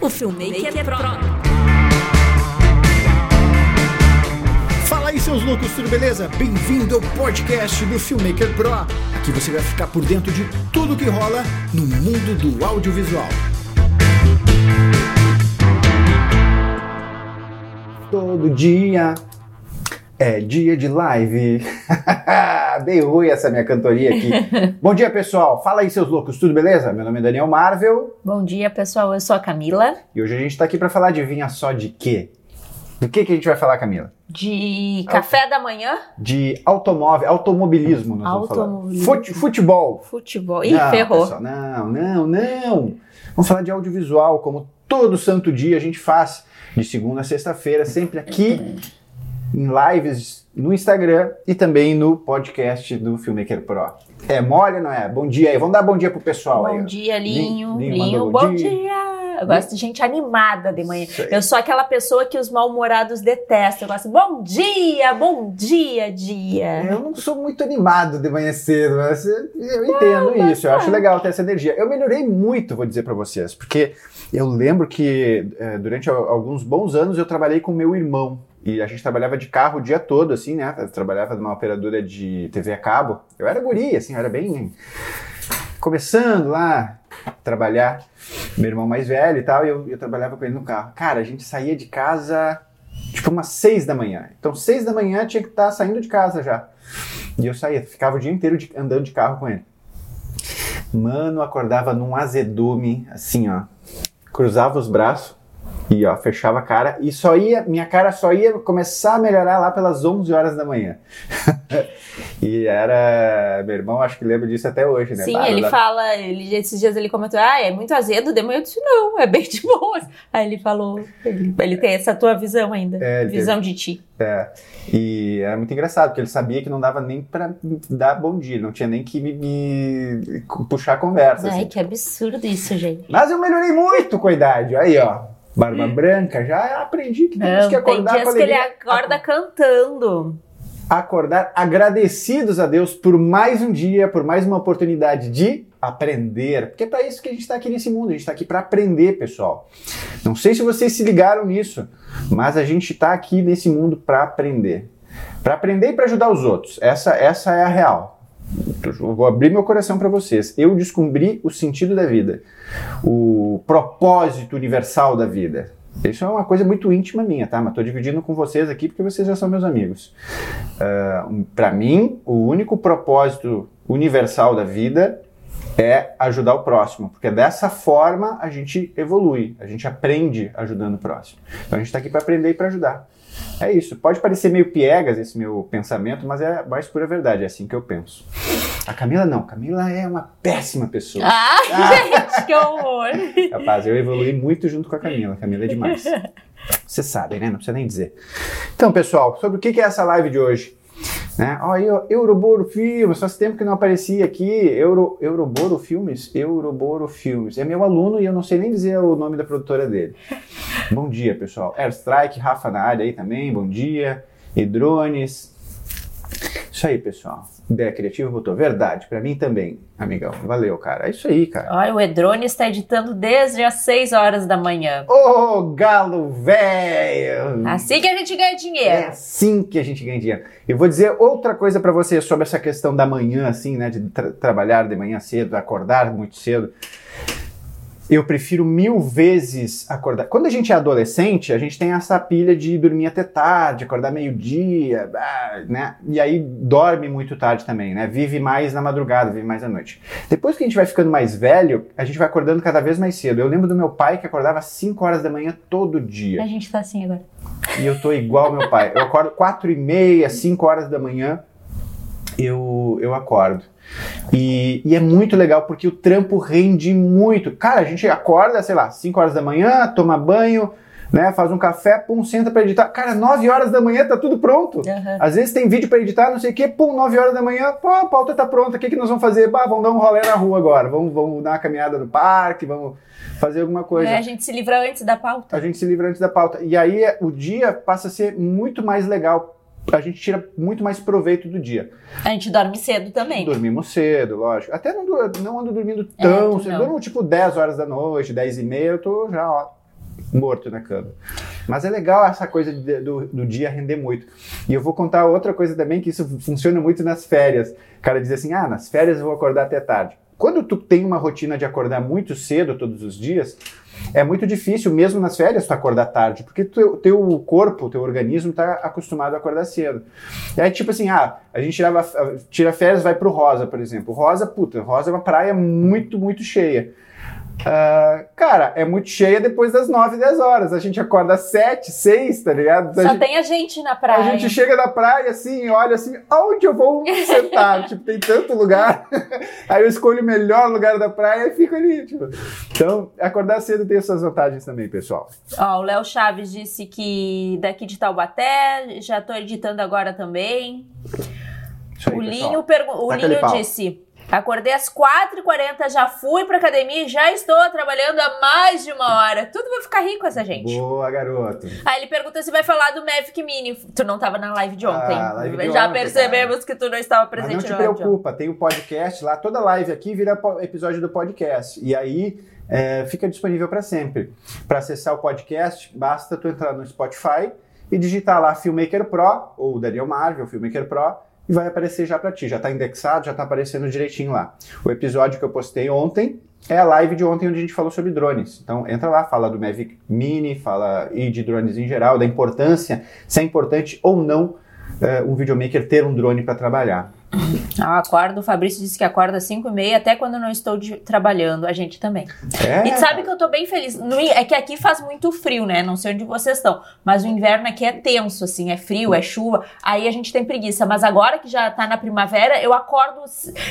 o Filmmaker Pro. Fala aí, seus loucos, tudo beleza? Bem-vindo ao podcast do Filmmaker Pro. Aqui você vai ficar por dentro de tudo que rola no mundo do audiovisual. Todo dia é dia de live. Bem ruim essa minha cantoria aqui. Bom dia, pessoal. Fala aí, seus loucos, tudo beleza? Meu nome é Daniel Marvel Bom dia, pessoal. Eu sou a Camila, e hoje a gente tá aqui pra falar de vinha só de quê? Do que que a gente vai falar, Camila? de café da manhã, De automóvel, automobilismo, nós vamos falar. Automobilismo. Fute- futebol. futebol. Ih, Não, ferrou. pessoal, não, não, não. Vamos falar de audiovisual, como todo santo dia a gente faz, de segunda a sexta-feira, sempre aqui em lives no Instagram e também no podcast do Filmmaker Pro. É mole, não é? Bom dia aí. Vamos dar bom dia pro pessoal aí. Bom dia, Linho. Linho Linho, bom bom dia. dia. Eu gosto de gente animada de manhã. Eu sou aquela pessoa que os mal-humorados detestam. Eu gosto, bom dia, bom dia, dia. Eu não sou muito animado de manhã cedo, mas eu entendo isso. Eu acho legal ter essa energia. Eu melhorei muito, vou dizer pra vocês, porque eu lembro que eh, durante al- alguns bons anos eu trabalhei com meu irmão. E a gente trabalhava de carro o dia todo, assim, né? Eu trabalhava numa operadora de TV a cabo. Eu era guri, assim, eu era bem. Começando lá a trabalhar. Meu irmão mais velho e tal, e eu, eu trabalhava com ele no carro. Cara, a gente saía de casa tipo umas seis da manhã. Então, seis da manhã tinha que estar saindo de casa já. E eu saía, ficava o dia inteiro de- andando de carro com ele. Mano, acordava num azedume, assim, ó. Cruzava os braços e, ó, fechava a cara. E só ia, minha cara só ia começar a melhorar lá pelas 11 horas da manhã. e era, meu irmão, acho que lembra disso até hoje, né? Sim, ele fala, ele, esses dias ele comentou, ah, é muito azedo, de manhã eu disse, não, é bem de boa. Aí ele falou, ele, ele tem essa tua visão ainda, É, visão de ti. É, e era muito engraçado, porque ele sabia que não dava nem pra dar bom dia, não tinha nem que me, me puxar a conversa. Ai, assim. que absurdo isso, gente. Mas eu melhorei muito com a idade, aí ó, barba branca, já aprendi que temos Não, que tem acordar dias com que ele alegria. acorda cantando. Acordar agradecidos a Deus por mais um dia, por mais uma oportunidade de aprender, porque é para isso que a gente está aqui nesse mundo, a gente está aqui para aprender, pessoal. Não sei se vocês se ligaram nisso, mas a gente está aqui nesse mundo para aprender. Para aprender e para ajudar os outros. Essa, essa é a real. Vou abrir meu coração para vocês. Eu descobri o sentido da vida, o propósito universal da vida. Isso é uma coisa muito íntima minha, tá? Mas tô dividindo com vocês aqui porque vocês já são meus amigos. para mim, o único propósito universal da vida é ajudar o próximo, porque dessa forma a gente evolui, a gente aprende ajudando o próximo. Então a gente está aqui para aprender e para ajudar. É isso. Pode parecer meio piegas esse meu pensamento, mas é a mais pura verdade, é assim que eu penso. A Camila não, Camila é uma péssima pessoa. Ah, Ah. gente, que horror. Rapaz, eu evolui muito junto com a Camila. A Camila é demais. Vocês sabem, né? Não precisa nem dizer. Então, pessoal, sobre o que que é essa live de hoje? Né? Ó, eu, Euroboro Filmes, faz tempo que não aparecia aqui. Euro, Euroboro Filmes? Euroboro Filmes. É meu aluno e eu não sei nem dizer o nome da produtora dele. Bom dia, pessoal. Airstrike, Rafa na área aí também, bom dia. E drones. Isso aí, pessoal. Ideia criativa botou. Verdade, pra mim também, amigão. Valeu, cara. É isso aí, cara. Olha, o Edrone está editando desde as 6 horas da manhã. Ô, galo velho! Assim que a gente ganha É dinheiro. assim que a gente ganha dinheiro. Eu vou dizer outra coisa pra você sobre essa questão da manhã, assim, né? De tra- trabalhar de manhã cedo, acordar muito cedo. Eu prefiro mil vezes acordar. Quando a gente é adolescente, a gente tem essa pilha de dormir até tarde, acordar meio-dia, ah, né? E aí dorme muito tarde também, né? Vive mais na madrugada, vive mais à noite. Depois que a gente vai ficando mais velho, a gente vai acordando cada vez mais cedo. Eu lembro do meu pai que acordava às 5 horas da manhã todo dia. A gente tá assim agora. E eu tô igual meu pai. Eu acordo 4 e meia, 5 horas da manhã, eu, eu acordo. E, e é muito legal porque o trampo rende muito. Cara, a gente acorda, sei lá, 5 horas da manhã, toma banho, né, faz um café, pum, senta pra editar. Cara, 9 horas da manhã tá tudo pronto. Aham. Às vezes tem vídeo pra editar, não sei o quê, pum, 9 horas da manhã, pô, a pauta tá pronta, o que, que nós vamos fazer? Bah, vamos dar um rolê na rua agora, vamos, vamos dar uma caminhada no parque, vamos fazer alguma coisa. É, a gente se livra antes da pauta. A gente se livra antes da pauta. E aí o dia passa a ser muito mais legal. A gente tira muito mais proveito do dia. A gente dorme cedo também. Dormimos cedo, lógico. Até não, não ando dormindo É, tão tu cedo. não. Durmo tipo 10 horas da noite, 10 e meia, eu tô já, ó, morto na cama. Mas é legal essa coisa de, do, do dia render muito. E eu vou contar outra coisa também, que isso funciona muito nas férias. O cara diz assim, ah, nas férias eu vou acordar até tarde. Quando tu tem uma rotina de acordar muito cedo todos os dias, é muito difícil, mesmo nas férias, tu acordar tarde, porque teu, teu corpo, teu organismo está acostumado a acordar cedo. E aí, tipo assim, ah, a gente tirava, tira férias, vai pro Rosa, por exemplo. Rosa, puta, Rosa é uma praia muito, muito cheia. Uh, cara, é muito cheia depois das 9, 10 horas. A gente acorda às 7, 6, tá ligado? Só a gente, tem a gente na praia. A gente chega na praia assim, olha assim, aonde eu vou sentar? tipo, tem tanto lugar. Aí eu escolho o melhor lugar da praia e fico ali. Tipo. Então, acordar cedo tem suas vantagens também, pessoal. Ó, o Léo Chaves disse que daqui de Taubaté, já tô editando agora também. Aí, o Linho, o Linho disse. Acordei às 4h40, já fui pra academia e já estou trabalhando há mais de uma hora. Tudo vai ficar rico essa gente. Boa, garoto. Aí ele pergunta se vai falar do Mavic Mini. Tu não estava na live de ontem. Ah, live de já ontem, percebemos cara. que tu não estava presente Mas não te preocupa, tem o podcast lá, toda live aqui vira episódio do podcast. E aí é, fica disponível para sempre. Para acessar o podcast, basta tu entrar no Spotify e digitar lá Filmmaker Pro, ou Daniel Marvel, Filmmaker Pro, e vai aparecer já para ti. Já está indexado, já está aparecendo direitinho lá. O episódio que eu postei ontem é a live de ontem onde a gente falou sobre drones. Então entra lá, fala do Mavic Mini, fala e de drones em geral, da importância, se é importante ou não é, um videomaker ter um drone para trabalhar. Ah, acordo, o Fabrício disse que acorda às 5 e meia, até quando não estou de, trabalhando, a gente também. É, E sabe que eu tô bem feliz. No, é que aqui faz muito frio, né? Não sei onde vocês estão. Mas o inverno aqui é tenso, assim, é frio, é chuva. Aí a gente tem preguiça. Mas agora que já tá na primavera, eu acordo.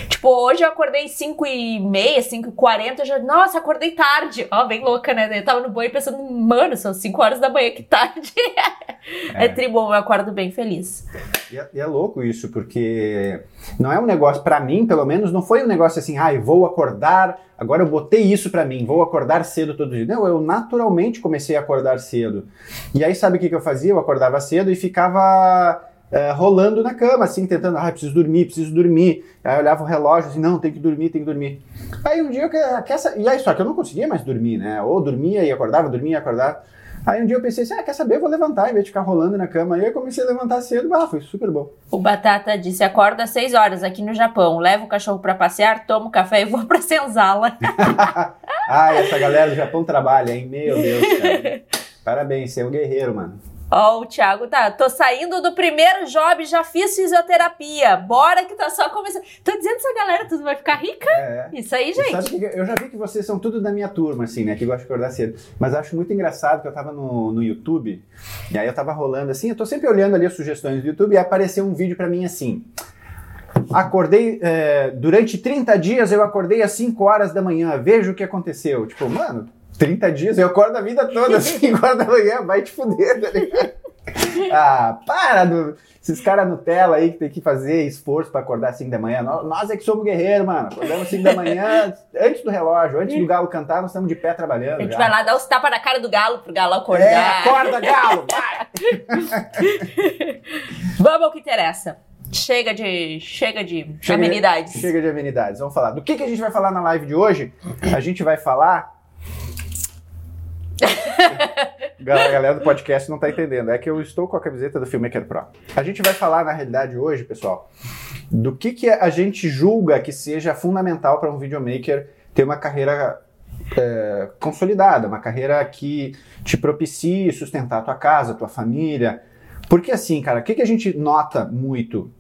Tipo, hoje eu acordei 5 e meia, 5 e 40. Já, nossa, acordei tarde. Ó, bem louca, né? Eu tava no banho pensando, mano, são 5 horas da manhã, que tarde. É, é tribom, eu acordo bem feliz. E é, e é louco isso, porque não é um negócio, para mim, pelo menos, não foi um negócio assim, ah, vou acordar, agora eu botei isso para mim, vou acordar cedo todo dia. Não, eu naturalmente comecei a acordar cedo. E aí, sabe o que, que eu fazia? Eu acordava cedo e ficava é, rolando na cama, assim, tentando, ah, preciso dormir, preciso dormir. Aí eu olhava o relógio, assim, não, tem que dormir, tem que dormir. Aí um dia eu quer, e aí só que eu não conseguia mais dormir, né? Ou dormia e acordava, dormia e acordava. Aí um dia eu pensei assim, ah, quer saber, eu vou levantar, em vez de ficar rolando na cama. Aí eu comecei a levantar cedo, ah, foi super bom. O Batata disse, acorda às 6 horas aqui no Japão, levo o cachorro para passear, tomo café e vou pra senzala. ah, essa galera do Japão trabalha, hein? Meu Deus, cara. Parabéns, você é um guerreiro, mano. Ó, oh, o Thiago tá. Tô saindo do primeiro job, já fiz fisioterapia. Bora que tá só começando. Tô dizendo essa galera, tudo vai ficar rica. É. Isso aí, gente. Que eu já vi que vocês são tudo da minha turma, assim, né? Que gosta de acordar cedo. Mas acho muito engraçado que eu tava no, no YouTube, e aí eu tava rolando assim, eu tô sempre olhando ali as sugestões do YouTube e apareceu um vídeo para mim assim. Acordei, é, durante 30 dias eu acordei às 5 horas da manhã, veja o que aconteceu. Tipo, mano, 30 dias, eu acordo a vida toda, às 5 horas da manhã, vai te fuder, tá ligado? Ah, para do, esses caras Nutella aí que tem que fazer esforço pra acordar às 5 da manhã. Nós, nós é que somos guerreiros, mano. Acordamos às 5 da manhã, antes do relógio, antes do galo cantar, nós estamos de pé trabalhando. A gente já. vai lá dar os tapas na cara do galo pro galo acordar. É, acorda, galo, vai! Vamos ao que interessa. Chega de, chega de Chega- amenidades. Chega de amenidades. Vamos falar. Do que, que a gente vai falar na live de hoje? A gente vai falar. A galera do podcast não tá entendendo. É que eu estou com a camiseta do Filmmaker Pro. A gente vai falar, na realidade, hoje, pessoal, do que, que a gente julga que seja fundamental para um videomaker ter uma carreira é, consolidada, uma carreira que te propicie sustentar a tua casa, a tua família. Porque assim, cara, o que, que a gente nota muito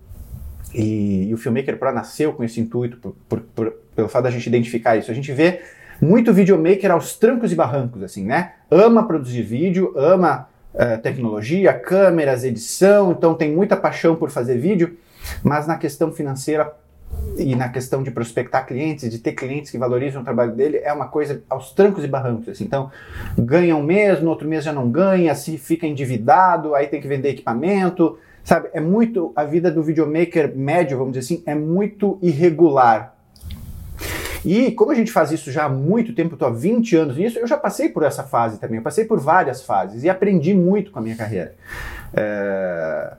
e, e o Filmmaker Pro nasceu com esse intuito, por, por, por, pelo fato da gente identificar isso. A gente vê muito videomaker aos trancos e barrancos, assim, né? Ama produzir vídeo, ama uh, tecnologia, câmeras, edição, então tem muita paixão por fazer vídeo, mas na questão financeira e na questão de prospectar clientes, de ter clientes que valorizam o trabalho dele, é uma coisa aos trancos e barrancos. Assim. Então, ganha um mês, no outro mês já não ganha, se fica endividado, aí tem que vender equipamento, sabe? É muito, a vida do videomaker médio, vamos dizer assim, é muito irregular. E como a gente faz isso já há muito tempo, estou há 20 anos nisso, eu já passei por essa fase também, eu passei por várias fases e aprendi muito com a minha carreira. É...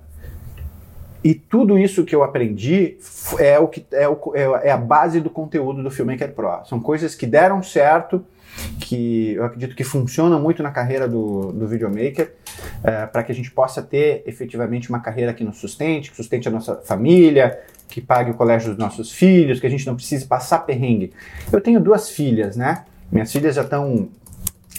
E tudo isso que eu aprendi é, o que, é, o, é, é a base do conteúdo do Filmmaker Pro. São coisas que deram certo, que eu acredito que funcionam muito na carreira do, do videomaker, é, para que a gente possa ter efetivamente uma carreira que nos sustente, que sustente a nossa família, que pague o colégio dos nossos filhos, que a gente não precise passar perrengue. Eu tenho duas filhas, né? Minhas filhas já estão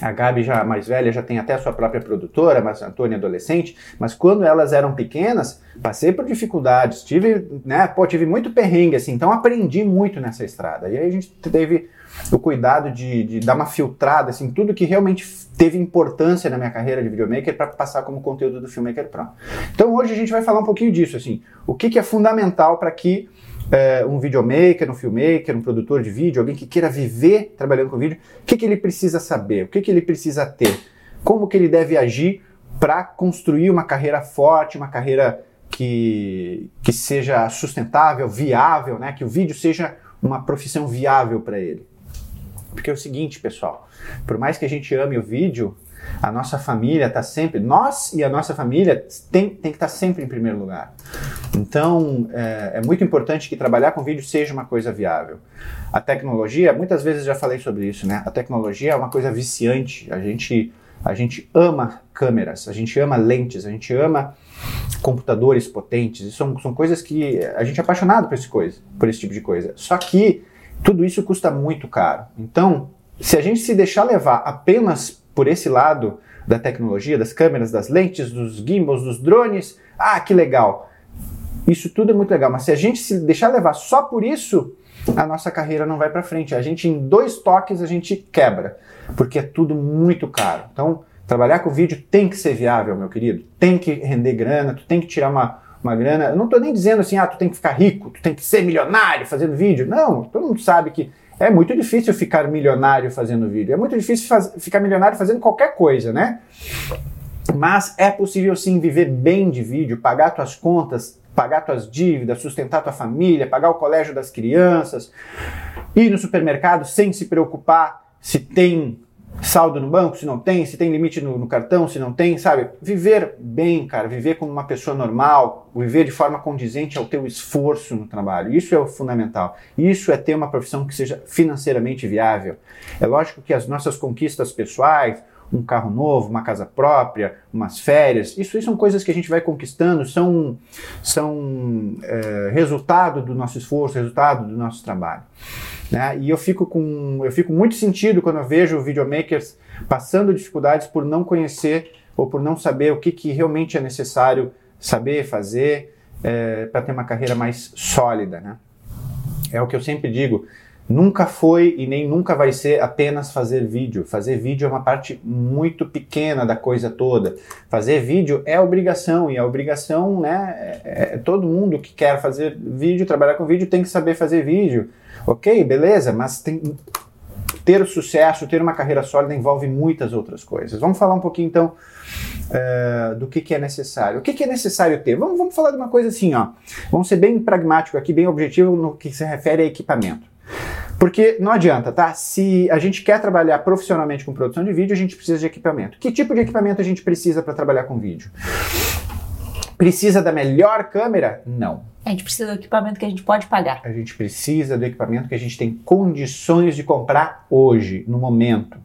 a Gabi, já mais velha, já tem até a sua própria produtora, mas a Antônia adolescente. Mas quando elas eram pequenas, passei por dificuldades, tive, né, pô, tive muito perrengue, assim, então aprendi muito nessa estrada. E aí a gente teve o cuidado de, de dar uma filtrada, assim, tudo que realmente teve importância na minha carreira de videomaker para passar como conteúdo do Filmmaker Pro. Então hoje a gente vai falar um pouquinho disso, assim, o que, que é fundamental para que é, um videomaker, um filmmaker, um produtor de vídeo, alguém que queira viver trabalhando com vídeo, o que, que ele precisa saber, o que, que ele precisa ter, como que ele deve agir para construir uma carreira forte, uma carreira que, que seja sustentável, viável, né? que o vídeo seja uma profissão viável para ele. Porque é o seguinte, pessoal, por mais que a gente ame o vídeo, a nossa família está sempre, nós e a nossa família tem, tem que estar tá sempre em primeiro lugar. Então, é, é, muito importante que trabalhar com vídeo seja uma coisa viável. A tecnologia, muitas vezes já falei sobre isso, né? A tecnologia é uma coisa viciante. A gente, a gente ama câmeras, a gente ama lentes, a gente ama computadores potentes. São, são coisas que a gente é apaixonado por, esse coisa, por esse tipo de coisa. Só que tudo isso custa muito caro. Então, se a gente se deixar levar apenas por esse lado da tecnologia, das câmeras, das lentes, dos gimbals, dos drones, ah, que legal. Isso tudo é muito legal, mas se a gente se deixar levar só por isso, a nossa carreira não vai para frente. A gente em dois toques a gente quebra, porque é tudo muito caro. Então, trabalhar com vídeo tem que ser viável, meu querido. Tem que render grana, tu tem que tirar uma, uma grana. Eu não estou nem dizendo assim, ah, tu tem que ficar rico, tu tem que ser milionário fazendo vídeo. Não, todo mundo sabe que é muito difícil ficar milionário fazendo vídeo. É muito difícil faz, ficar milionário fazendo qualquer coisa, né? Mas é possível sim viver bem de vídeo, pagar tuas contas, pagar tuas dívidas, sustentar tua família, pagar o colégio das crianças, ir no supermercado sem se preocupar se tem saldo no banco, se não tem, se tem limite no, no, cartão, se não tem, sabe? Viver bem, cara, viver como uma pessoa normal, viver de forma condizente ao teu esforço no trabalho. Isso é o fundamental. Isso é ter uma profissão que seja financeiramente viável. É lógico que as nossas conquistas pessoais, um carro novo, uma casa própria, umas férias, isso, isso são coisas que a gente vai conquistando, são, são é, resultado do nosso esforço, resultado do nosso trabalho. Né? E eu fico com eu fico muito sentido quando eu vejo videomakers passando dificuldades por não conhecer ou por não saber o que, que realmente é necessário saber fazer é, para ter uma carreira mais sólida. Né? É o que eu sempre digo. Nunca foi e nem nunca vai ser apenas fazer vídeo. Fazer vídeo é uma parte muito pequena da coisa toda. Fazer vídeo é obrigação e a obrigação, né? É, é, todo mundo que quer fazer vídeo, trabalhar com vídeo, tem que saber fazer vídeo. Ok, beleza, mas tem, ter sucesso, ter uma carreira sólida envolve muitas outras coisas. Vamos falar um pouquinho então uh, do que, que, é necessário. O que, que, é necessário ter? Vamos, vamos falar de uma coisa assim, ó. Vamos ser bem pragmático aqui, bem objetivo no que se refere a equipamento. Porque não adianta, tá? Se a gente quer trabalhar profissionalmente com produção de vídeo, a gente precisa de equipamento. Que tipo de equipamento a gente precisa para trabalhar com vídeo? Precisa da melhor câmera? Não. A gente precisa do equipamento que a gente pode pagar. A gente precisa do equipamento que a gente tem condições de comprar hoje, no momento.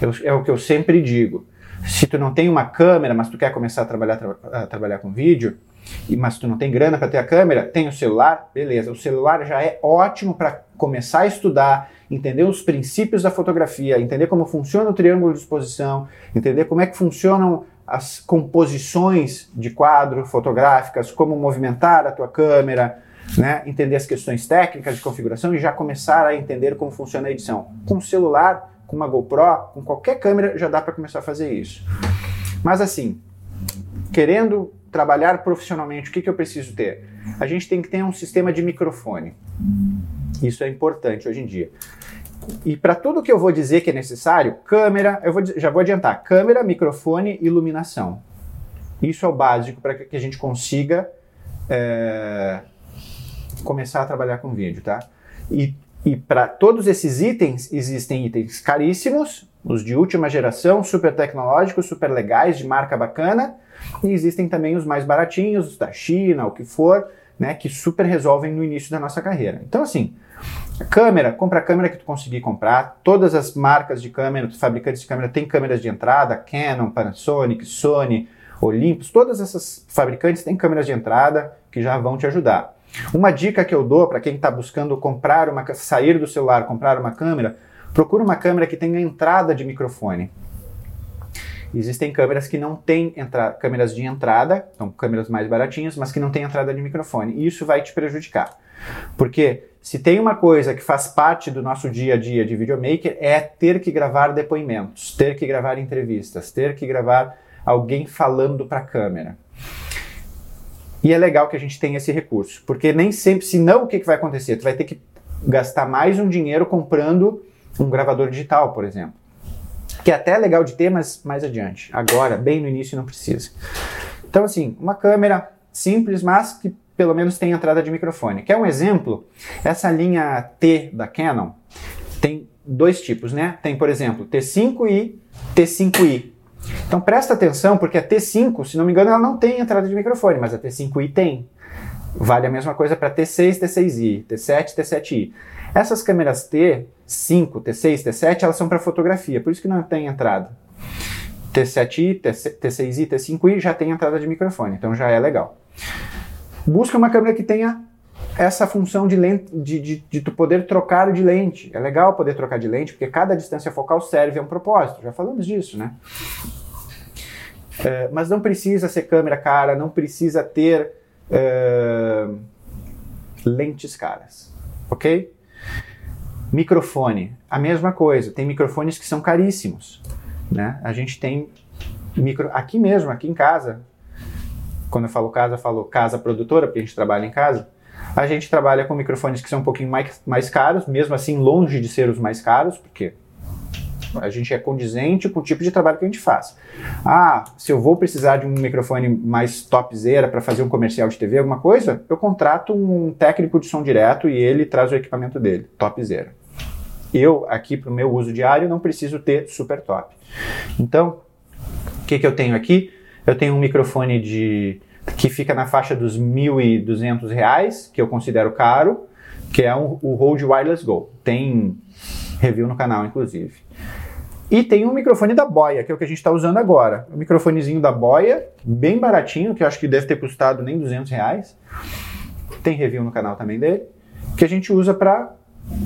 Eu, é o que eu sempre digo. Se tu não tem uma câmera, mas tu quer começar a trabalhar, tra a trabalhar com vídeo, mas tu não tem grana para ter a câmera, tem o celular, beleza. O celular já é ótimo para começar a estudar, entender os princípios da fotografia, entender como funciona o triângulo de exposição, entender como é que funcionam as composições de quadro fotográficas, como movimentar a tua câmera, né? entender as questões técnicas de configuração e já começar a entender como funciona a edição. Com o celular, com uma GoPro, com qualquer câmera já dá para começar a fazer isso. Mas assim, querendo trabalhar profissionalmente, o que, que eu preciso ter? A gente tem que ter um sistema de microfone. Isso é importante hoje em dia. E para tudo que eu vou dizer que é necessário, câmera, eu vou, já vou adiantar, câmera, microfone, iluminação. Isso é o básico para que a gente consiga é, começar a trabalhar com vídeo, tá? E, e para todos esses itens, existem itens caríssimos os de última geração, super tecnológicos, super legais, de marca bacana, e existem também os mais baratinhos, da China, o que for, né, que super resolvem no início da nossa carreira. Então, assim, câmera, compra a câmera que tu conseguir comprar. Todas as marcas de câmera, fabricantes de câmera, têm câmeras de entrada, Canon, Panasonic, Sony, Olympus, todas essas fabricantes têm câmeras de entrada que já vão te ajudar. Uma dica que eu dou para quem está buscando comprar uma, sair do celular, comprar uma câmera, procura uma câmera que tenha entrada de microfone. Existem câmeras que não têm câmeras de entrada, são câmeras mais baratinhas, mas que não têm entrada de microfone. E isso vai te prejudicar. Porque se tem uma coisa que faz parte do nosso dia a dia de videomaker é ter que gravar depoimentos, ter que gravar entrevistas, ter que gravar alguém falando para a câmera. E é legal que a gente tenha esse recurso, porque nem sempre, senão o que, que vai acontecer? Tu vai ter que gastar mais um dinheiro comprando um gravador digital, por exemplo. Que é até legal de ter, mas mais adiante. Agora, bem no início, não precisa. Então, assim, uma câmera simples, mas que pelo menos tem entrada de microfone. Quer um exemplo? Essa linha T da Canon tem dois tipos, né? Tem, por exemplo, T5 e T5i. Então presta atenção, porque a T5, se não me engano, ela não tem entrada de microfone, mas a T5i tem. Vale a mesma coisa para T6, T6i, T7, T7i. Essas câmeras T5, T6, T7, elas são para fotografia, por isso que não tem entrada. T7i, T6i, T5i já tem entrada de microfone, então já é legal. Busca uma câmera que tenha essa função de, lente, de, de, de, tu poder trocar de lente. É legal poder trocar de lente, porque cada distância focal serve a um propósito. Já falamos disso, né? É, mas não precisa ser câmera cara, não precisa ter é, lentes caras, ok? Microfone, a mesma coisa. Tem microfones que são caríssimos, né? A gente tem micro aqui mesmo, aqui em casa. Quando eu falo casa, eu falo casa produtora, porque a gente trabalha em casa a gente trabalha com microfones que são um pouquinho mais, mais caros, mesmo assim longe de ser os mais caros, porque a gente é condizente com o tipo de trabalho que a gente faz. Ah, se eu vou precisar de um microfone mais topzera para fazer um comercial de TV, alguma coisa, eu contrato um técnico de som direto e ele traz o equipamento dele, topzera. Eu, aqui para o meu uso diário, não preciso ter super top. Então, o que, que eu tenho aqui? Eu tenho um microfone de que fica na faixa dos R$ 1.200, que eu considero caro, que é um, o Rode Wireless Go. Tem review no canal, inclusive. E tem um microfone da Boya, que é o que a gente está usando agora. O microfonezinho da Boya, bem baratinho, que eu acho que deve ter custado nem 200 reais. Tem review no canal também dele, que a gente usa para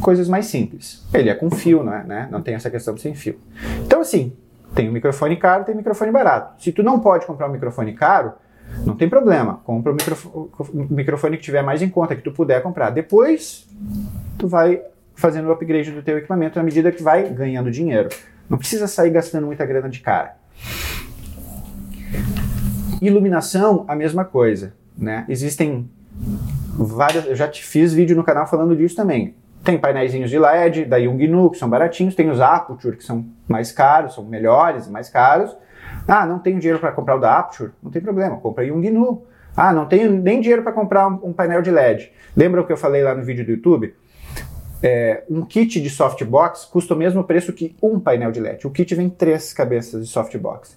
coisas mais simples. Ele é com fio, não é? Né? Não tem essa questão de sem fio. Então, assim, tem um microfone caro, tem um microfone barato. Se tu não pode comprar um microfone caro, não tem problema. Compra o microfone, que tiver mais em conta, que tu puder comprar. Depois, tu vai fazendo o upgrade do teu equipamento à medida que vai ganhando dinheiro. Não precisa sair gastando muita grana de cara. Iluminação, a mesma coisa. Né? Existem várias. Eu já te fiz vídeo no canal falando disso também. Tem painéis de LED da Yongnuo, que são baratinhos, tem os Aputure, que são mais caros, são melhores, mais caros. Ah, não tenho dinheiro para comprar o da Aputure? Não tem problema, compra um GNU. Ah, não tenho nem dinheiro para comprar um, um, painel de LED. Lembra o que eu falei lá no vídeo do YouTube? É, um kit de softbox custa o mesmo preço que um painel de LED. O kit vem três cabeças de softbox.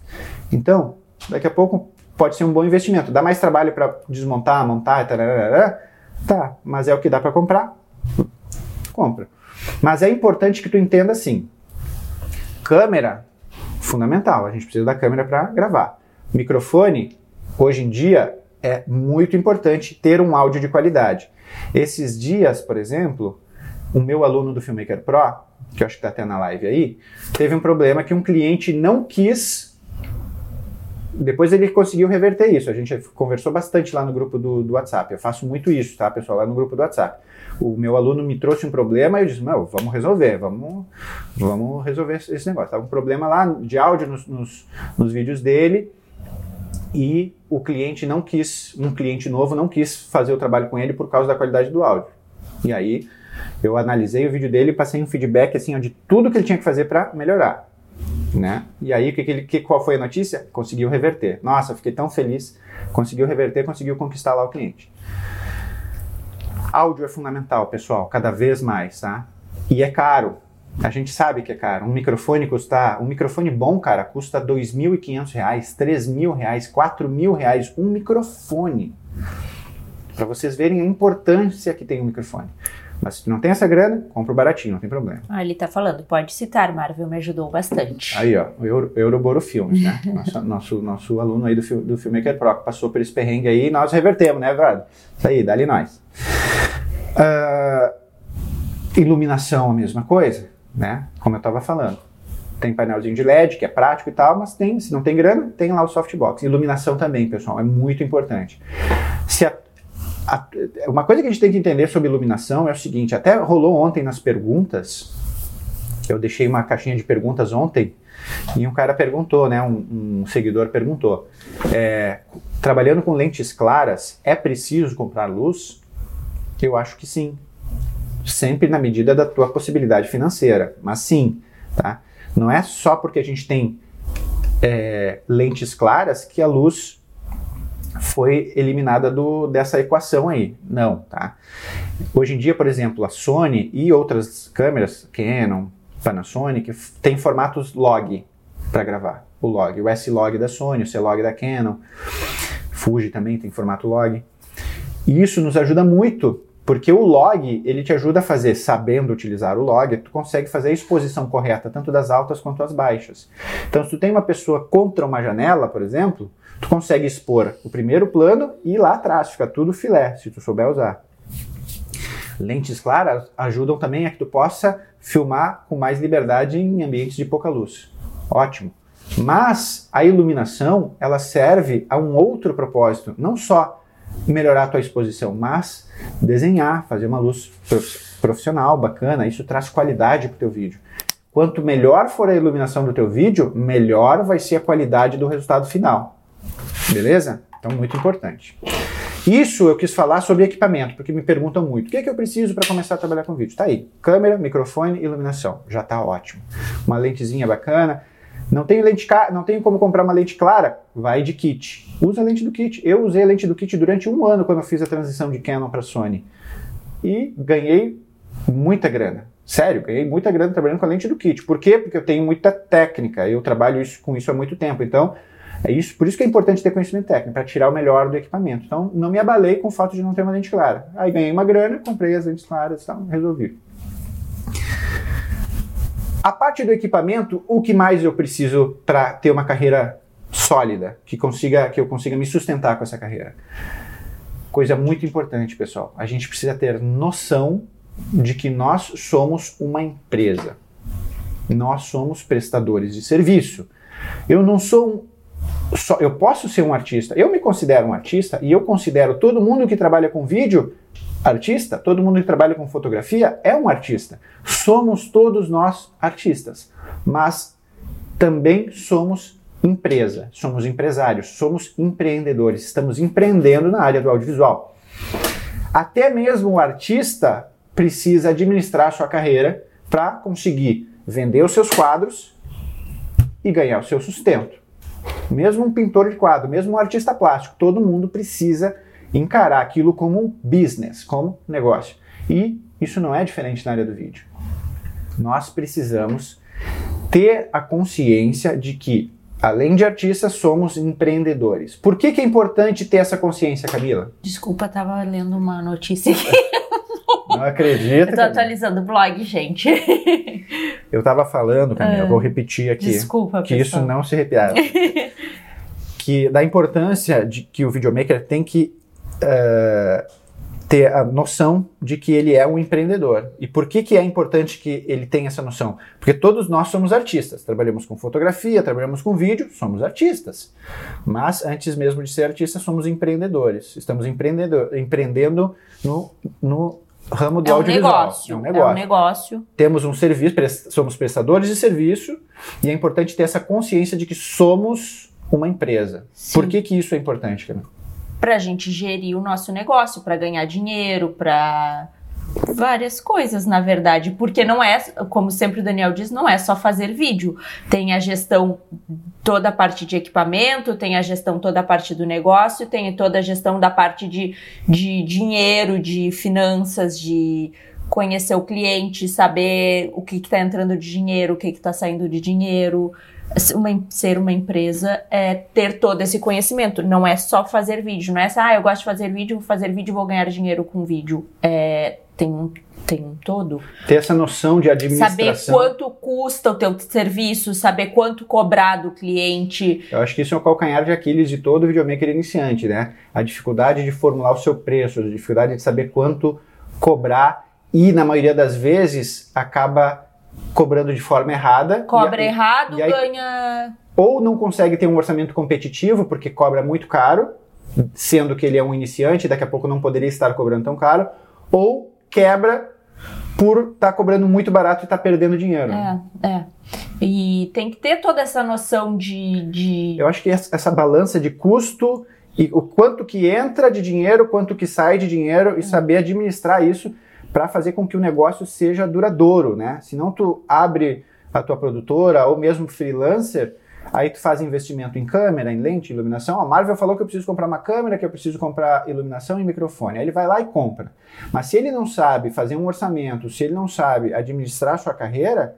Então, daqui a pouco pode ser um bom investimento. Dá mais trabalho para desmontar, montar, tararara. tá, mas é o que dá para comprar. Compra. Mas é importante que tu entenda assim: câmera fundamental. A gente precisa da câmera para gravar. Microfone, hoje em dia, é muito importante ter um áudio de qualidade. Esses dias, por exemplo, o meu aluno do Filmmaker Pro, que eu acho que está até na live aí, teve um problema que um cliente não quis. Depois ele conseguiu reverter isso. A gente conversou bastante lá no grupo do, do WhatsApp. Eu faço muito isso, tá, pessoal? Lá no grupo do WhatsApp o meu aluno me trouxe um problema e eu disse, não, vamos resolver, vamos, vamos resolver esse negócio. Estava um problema lá de áudio nos, nos, nos vídeos dele e o cliente não quis, um cliente novo não quis fazer o trabalho com ele por causa da qualidade do áudio. E aí eu analisei o vídeo dele e passei um feedback assim de tudo que ele tinha que fazer para melhorar. Né? E aí, que, que, que, qual foi a notícia? Conseguiu reverter. Nossa, fiquei tão feliz. Conseguiu reverter, conseguiu conquistar lá o cliente. Áudio é fundamental, pessoal, cada vez mais, tá? E é caro. A gente sabe que é caro. Um microfone custa, um microfone bom, cara, custa R$ 2.500, R$ 3.000, R$ 4.000, um microfone. Para vocês verem a importância que tem um microfone. Mas se não tem essa grana, compra o baratinho, não tem problema. Ah, ele tá falando, pode citar, Marvel me ajudou bastante. Aí, ó, o Euro, Euroboro Filmes, né? nosso, nosso, nosso aluno aí do, do Filmmaker Pro, que passou por esse perrengue aí e nós revertemos, né, Brad? Isso aí, dali nós. Uh, iluminação, a mesma coisa, né? Como eu estava falando. Tem painelzinho de LED, que é prático e tal, mas tem, se não tem grana, tem lá o softbox. Iluminação também, pessoal, é muito importante. Se a uma coisa que a gente tem que entender sobre iluminação é o seguinte: até rolou ontem nas perguntas, eu deixei uma caixinha de perguntas ontem, e um cara perguntou, né? Um, um seguidor perguntou: é, trabalhando com lentes claras, é preciso comprar luz? Eu acho que sim. Sempre na medida da tua possibilidade financeira, mas sim, tá? Não é só porque a gente tem é, lentes claras que a luz foi eliminada do, dessa equação aí. Não, tá? Hoje em dia, por exemplo, a Sony e outras câmeras, Canon, Panasonic, tem formatos log para gravar. O log, o S-log da Sony, o C-log da Canon, Fuji também tem formato log. E isso nos ajuda muito, porque o log, ele te ajuda a fazer, sabendo utilizar o log, tu consegue fazer a exposição correta, tanto das altas quanto das baixas. Então, se tu tem uma pessoa contra uma janela, por exemplo, tu consegue expor o primeiro plano e lá atrás fica tudo filé, se tu souber usar. Lentes claras ajudam também a que tu possa filmar com mais liberdade em ambientes de pouca luz. Ótimo. Mas a iluminação, ela serve a um outro propósito, não só melhorar a tua exposição, mas desenhar, fazer uma luz profissional, bacana, isso traz qualidade para o teu vídeo. Quanto melhor for a iluminação do teu vídeo, melhor vai ser a qualidade do resultado final. Beleza? Então, muito importante. Isso eu quis falar sobre equipamento, porque me perguntam muito. O que, é que eu preciso para começar a trabalhar com vídeo? Tá aí, câmera, microfone, iluminação. Já tá ótimo. Uma lentezinha bacana. Não tem lente não tem como comprar uma lente clara? Vai de kit. Usa a lente do kit. Eu usei a lente do kit durante um ano quando eu fiz a transição de Canon para Sony. E ganhei muita grana. Sério, ganhei muita grana trabalhando com a lente do kit. Por quê? Porque eu tenho muita técnica. Eu trabalho isso, com isso há muito tempo. Então, é isso, por isso que é importante ter conhecimento técnico, para tirar o melhor do equipamento. Então, não me abalei com o fato de não ter uma lente clara. Aí ganhei uma grana, comprei as lentes claras e tal, resolvi. A parte do equipamento, o que mais eu preciso para ter uma carreira sólida, que consiga que eu consiga me sustentar com essa carreira? Coisa muito importante, pessoal. A gente precisa ter noção de que nós somos uma empresa. Nós somos prestadores de serviço. Eu não sou só, eu posso ser um artista. Eu me considero um artista e eu considero todo mundo que trabalha com vídeo artista, todo mundo que trabalha com fotografia é um artista. Somos todos nós artistas, mas também somos empresa, somos empresários, somos empreendedores, estamos empreendendo na área do audiovisual. Até mesmo o artista precisa administrar sua carreira para conseguir vender os seus quadros e ganhar o seu sustento. Mesmo um pintor de quadro, mesmo um artista plástico, todo mundo precisa encarar aquilo como um business, como negócio. E isso não é diferente na área do vídeo. Nós precisamos ter a consciência de que, além de artistas, somos empreendedores. Por que, que é importante ter essa consciência, Camila? Desculpa, estava lendo uma notícia aqui. Não acredito. Eu tô atualizando o blog, gente. Eu tava falando, Camila, ah, vou repetir aqui. Desculpa, Que pessoal. isso não se repita. que da importância de que o videomaker tem que uh, ter a noção de que ele é um empreendedor. E por que, que é importante que ele tenha essa noção? Porque todos nós somos artistas. Trabalhamos com fotografia, trabalhamos com vídeo, somos artistas. Mas antes mesmo de ser artistas, somos empreendedores. Estamos empreendedor, empreendendo no, no ramo do é um audiovisual. Negócio, é um negócio. É um negócio. Temos um serviço, somos prestadores de serviço e é importante ter essa consciência de que somos uma empresa. Sim. Por que, que isso é importante, Camila? Para a gente gerir o nosso negócio, para ganhar dinheiro, para várias coisas, na verdade, porque não é, como sempre o Daniel diz, não é só fazer vídeo. Tem a gestão, toda a parte de equipamento, tem a gestão, toda a parte do negócio, tem toda a gestão da parte de, de dinheiro, de finanças, de conhecer o cliente, saber o que está entrando de dinheiro, o que está saindo de dinheiro. Uma, ser uma empresa é ter todo esse conhecimento. Não é só fazer vídeo, não é só, ah, eu gosto de fazer vídeo, vou fazer vídeo vou ganhar dinheiro com vídeo. É, tem um tem um todo. Ter essa noção de administração. Saber quanto custa o teu serviço, saber quanto cobrar do cliente. Eu acho que isso é o calcanhar de Aquiles de todo videomaker iniciante, né? A dificuldade de formular o seu preço, a dificuldade de saber quanto cobrar e, na maioria das vezes, acaba cobrando de forma errada. Cobra e, errado, e aí, ganha... Ou não consegue ter um orçamento competitivo porque cobra muito caro, sendo que ele é um iniciante, daqui a pouco não poderia estar cobrando tão caro, ou quebra por estar tá cobrando muito barato e estar tá perdendo dinheiro. É, é. E tem que ter toda essa noção de. de... Eu acho que essa balança de custo e o quanto que entra de dinheiro, quanto que sai de dinheiro e saber administrar isso para fazer com que o negócio seja duradouro, né? Senão tu abre a tua produtora ou mesmo freelancer Aí tu faz investimento em câmera, em lente, iluminação. A Marvel falou que eu preciso comprar uma câmera, que eu preciso comprar iluminação e microfone. Aí ele vai lá e compra. Mas se ele não sabe fazer um orçamento, se ele não sabe administrar sua carreira,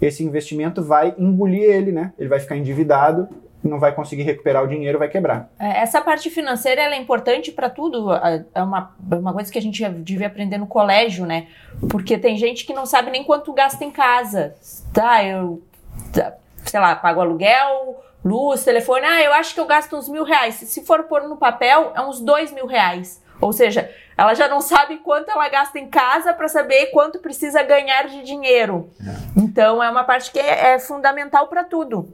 esse investimento vai engolir ele, né? Ele vai ficar endividado não vai conseguir recuperar o dinheiro, vai quebrar. É, essa parte financeira é importante para tudo. É uma, uma coisa que a gente devia aprender no colégio, né? Porque tem gente que não sabe nem quanto gasta em casa. Tá, eu tá, sei lá, pago aluguel, luz, telefone, ah, eu acho que eu gasto uns mil reais. Se for pôr no papel, é uns dois mil reais. Ou seja, ela já não sabe quanto ela gasta em casa para saber quanto precisa ganhar de dinheiro. É. Então é uma parte que é, é fundamental para tudo.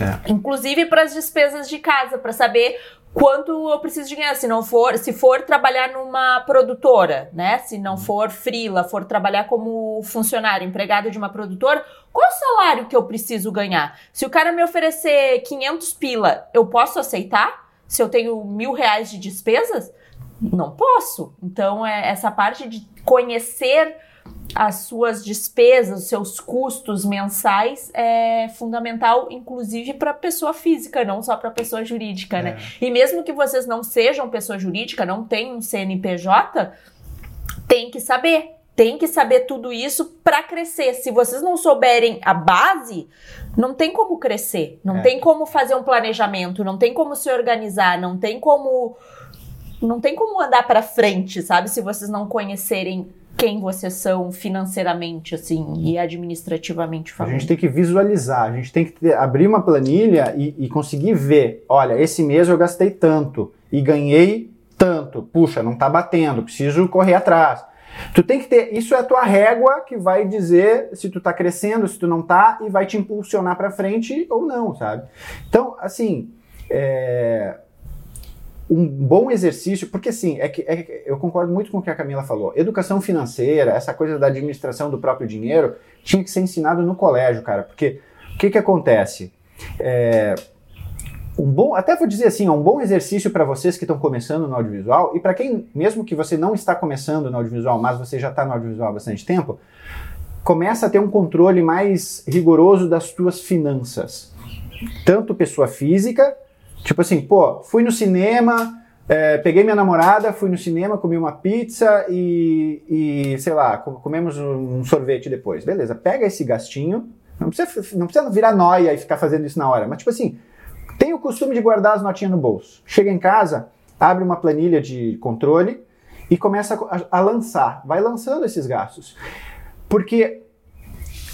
É. Inclusive para as despesas de casa, para saber quanto eu preciso de ganhar. Se não for, se for trabalhar numa produtora, né? Se não for frila, for trabalhar como funcionário, empregado de uma produtora, qual é o salário que eu preciso ganhar? Se o cara me oferecer 500 pila, eu posso aceitar? Se eu tenho mil reais de despesas? Não posso. Então, é essa parte de conhecer as suas despesas, os seus custos mensais é fundamental, inclusive para pessoa física, não só para pessoa jurídica, né? é. né? E mesmo que vocês não sejam pessoa jurídica, não tenham um CNPJ, tem que saber. Tem que saber tudo isso para crescer. Se vocês não souberem a base, não tem como crescer, não é. tem como fazer um planejamento, não tem como se organizar, não tem como não tem como andar para frente, sabe? Se vocês não conhecerem quem vocês são financeiramente, assim, e administrativamente falando. A gente tem que visualizar, a gente tem que ter, abrir uma planilha e, e, conseguir ver, olha, esse mês eu gastei tanto e ganhei tanto. Puxa, não tá batendo, preciso correr atrás. Tu tem que ter, isso é a tua régua que vai dizer se tu tá crescendo, se tu não tá, e vai te impulsionar para frente ou não, sabe? Então, assim, é, um bom exercício, porque assim, é que, é, eu concordo muito com o que a Camila falou. Educação financeira, essa coisa da administração do próprio dinheiro, tinha que ser ensinado no colégio, cara. Porque o que, que acontece? É, um bom, até vou dizer assim, um bom exercício para vocês que estão começando no audiovisual e para quem, mesmo que você não está começando no audiovisual, mas você já está no audiovisual há bastante tempo, começa a ter um controle mais rigoroso das suas finanças. Tanto pessoa física Tipo assim, pô, fui no cinema, é, peguei minha namorada, fui no cinema, comi uma pizza e, e sei lá, comemos um sorvete depois. Beleza, pega esse gastinho, não precisa, não precisa virar noia e ficar fazendo isso na hora, mas tipo assim, tem o costume de guardar as notinhas no bolso. Chega em casa, abre uma planilha de controle e começa a, a lançar, vai lançando esses gastos. Porque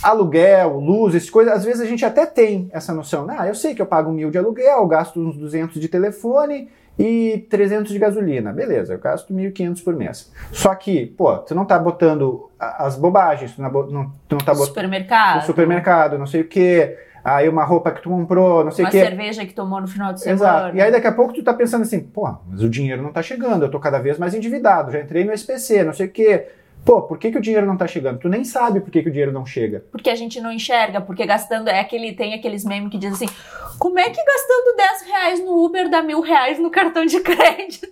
aluguel, luz, essas coisas, às vezes a gente até tem essa noção. Ah, eu sei que eu pago mil de aluguel, gasto uns 200 de telefone e 300 de gasolina. Beleza, eu gasto 1.500 por mês. Só que, pô, tu não tá botando as bobagens, tu não, não, tu não tá botando... Supermercado. Supermercado, não sei o quê. Aí uma roupa que tu comprou, não sei o quê. Uma cerveja que tomou no final de semana. Exato. E aí daqui a pouco tu tá pensando assim, pô, mas o dinheiro não tá chegando, eu tô cada vez mais endividado, já entrei no SPC, não sei o quê. Pô, por que, que o dinheiro não tá chegando? Tu nem sabe por que, que o dinheiro não chega. Porque a gente não enxerga, porque gastando. É aquele, tem aqueles memes que dizem assim: como é que gastando 10 reais no Uber dá mil reais no cartão de crédito?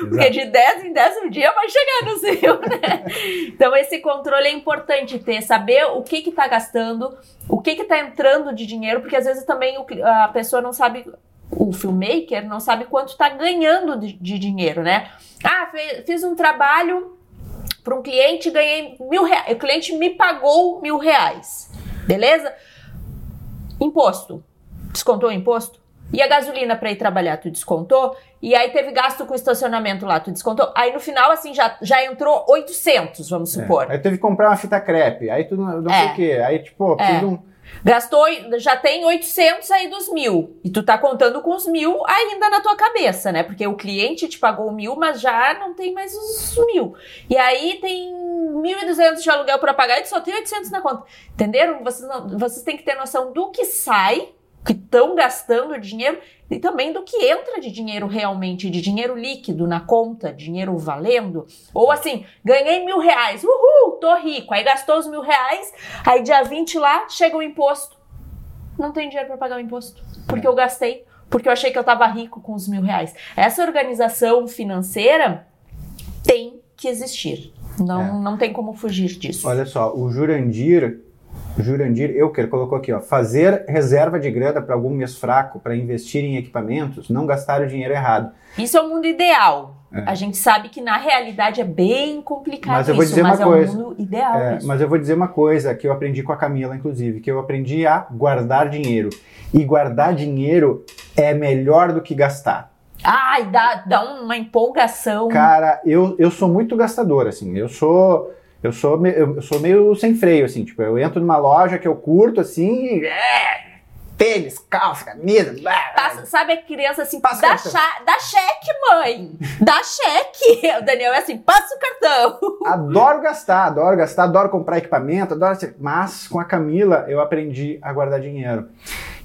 porque de 10 em 10 um dia vai chegar no seu, né? então esse controle é importante ter, saber o que que tá gastando, o que que tá entrando de dinheiro, porque às vezes também a pessoa não sabe o filmmaker não sabe quanto está ganhando de, de, dinheiro, né? Ah, fiz um trabalho para um cliente, ganhei mil reais. O cliente me pagou mil reais. Beleza? Imposto. Descontou o imposto? E a gasolina para ir trabalhar, tu descontou? E aí teve gasto com estacionamento lá, tu descontou? Aí no final, assim, já, já entrou 800, vamos É. supor. Aí teve que comprar uma fita crepe, aí tu não, não É. sei o quê. Aí, tipo, É. um. Gastou, já tem 800 aí dos mil. E tu tá contando com os mil ainda na tua cabeça, né? Porque o cliente te pagou mil, mas já não tem mais os mil. E aí tem 1.200 de aluguel para pagar e tu só tem 800 na conta. Entenderam? Vocês, não- vocês têm que ter noção do que sai, que estão gastando dinheiro, e também do que entra de dinheiro realmente, de dinheiro líquido na conta, dinheiro valendo. Ou assim, ganhei mil reais, uhul, tô rico. Aí gastou os mil reais, aí dia 20 lá chega o imposto. Não tem dinheiro para pagar o imposto, porque eu gastei, porque eu achei que eu tava rico com os mil reais. Essa organização financeira tem que existir. Não, É. não tem como fugir disso. Olha só, o Jurandir, Jurandir Euker colocou aqui, ó, fazer reserva de grana para algum mês fraco para investir em equipamentos, não gastar o dinheiro errado. Isso é o mundo ideal. É. A gente sabe que na realidade é bem complicado Mas eu vou isso, dizer mas uma é coisa. o mundo ideal. É, isso. mas eu vou dizer uma coisa que eu aprendi com a Camila, inclusive, que eu aprendi a guardar dinheiro. E guardar dinheiro é melhor do que gastar. Ai, dá, dá uma empolgação. Cara, eu, eu sou muito gastador, assim. Eu sou. Eu sou, me- eu sou meio sem freio, assim. Tipo, eu entro numa loja que eu curto, assim. e, É, tênis, calça, camisa. blá. Passa- sabe a criança assim, Passa dá, cha- dá cheque, mãe! Dá cheque! O Daniel é assim, passa o cartão. Adoro gastar, adoro gastar, adoro comprar equipamento, adoro. Mas com a Camila eu aprendi a guardar dinheiro.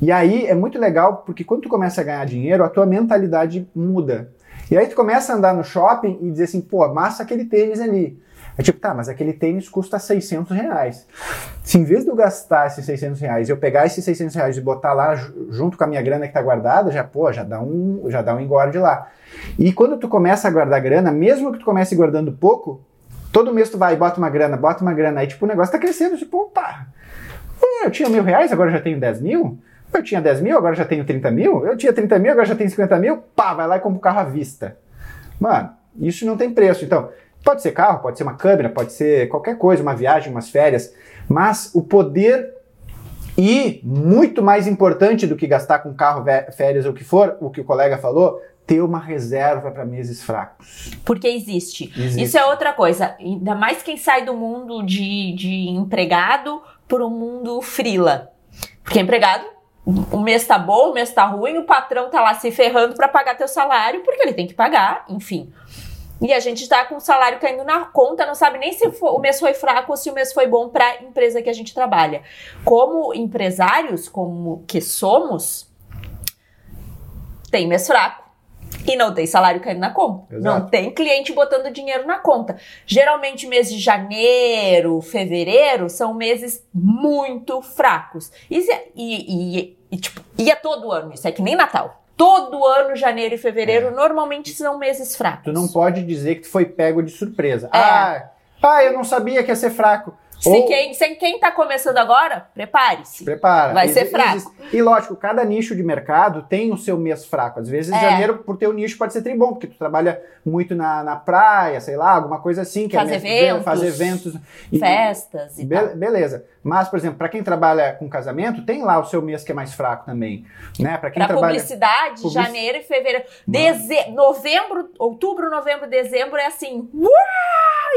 E aí é muito legal porque quando tu começa a ganhar dinheiro, a tua mentalidade muda. E aí tu começa a andar no shopping e dizer assim, pô, massa aquele tênis ali. É tipo, tá, mas aquele tênis custa 600 reais. Se em vez de eu gastar esses 600 reais, eu pegar esses 600 reais e botar lá ju- junto com a minha grana que tá guardada, já, pô, já dá um, já dá um engorde lá. E quando tu começa a guardar grana, mesmo que tu comece guardando pouco, todo mês tu vai e bota uma grana, bota uma grana, aí tipo o negócio tá crescendo, tipo, opa, eu tinha mil reais, agora já tenho 10 mil? Eu tinha 10 mil, agora já tenho 30 mil? Eu tinha 30 mil, agora já tenho 50 mil? Pá, vai lá e compra o carro à vista. Mano, isso não tem preço. Então, pode ser carro, pode ser uma câmera, pode ser qualquer coisa, uma viagem, umas férias, mas o poder e, muito mais importante do que gastar com carro, férias ou o que for, o que o colega falou, ter uma reserva para meses fracos. Porque existe. Existe. Isso é outra coisa. Ainda mais quem sai do mundo de, de empregado para o mundo frila. Porque empregado, o mês tá bom, o mês tá ruim, o patrão tá lá se ferrando para pagar teu salário, porque ele tem que pagar, enfim. E a gente tá com o salário caindo na conta, não sabe nem se o mês foi fraco ou se o mês foi bom para a empresa que a gente trabalha. Como empresários, como que somos, tem mês fraco. E não tem salário caindo na conta. Exato. Não tem cliente botando dinheiro na conta. Geralmente, mês de janeiro, fevereiro são meses muito fracos. Isso é- e, e- e, tipo, e é todo ano, isso é que nem Natal. Todo ano, janeiro e fevereiro, normalmente são meses fracos. Tu não pode dizer que tu foi pego de surpresa. É. Ah, ah, eu não sabia que ia ser fraco. Se, Ou- quem, se quem tá começando agora, prepare-se. Prepara. Vai ser fraco. existe- E lógico, cada nicho de mercado tem o seu mês fraco. Às vezes, É. janeiro, por teu nicho, pode ser tribom, porque tu trabalha muito na, na praia, sei lá, alguma coisa assim. Que Faz é eventos, eventos. E- Festas e Be- tal. beleza. Mas, por exemplo, para quem trabalha com casamento, tem lá o seu mês que é mais fraco também. Né? Para quem Pra trabalha. publicidade, Publici- janeiro e fevereiro. Deze... Novembro, outubro, novembro, dezembro é assim. Uau!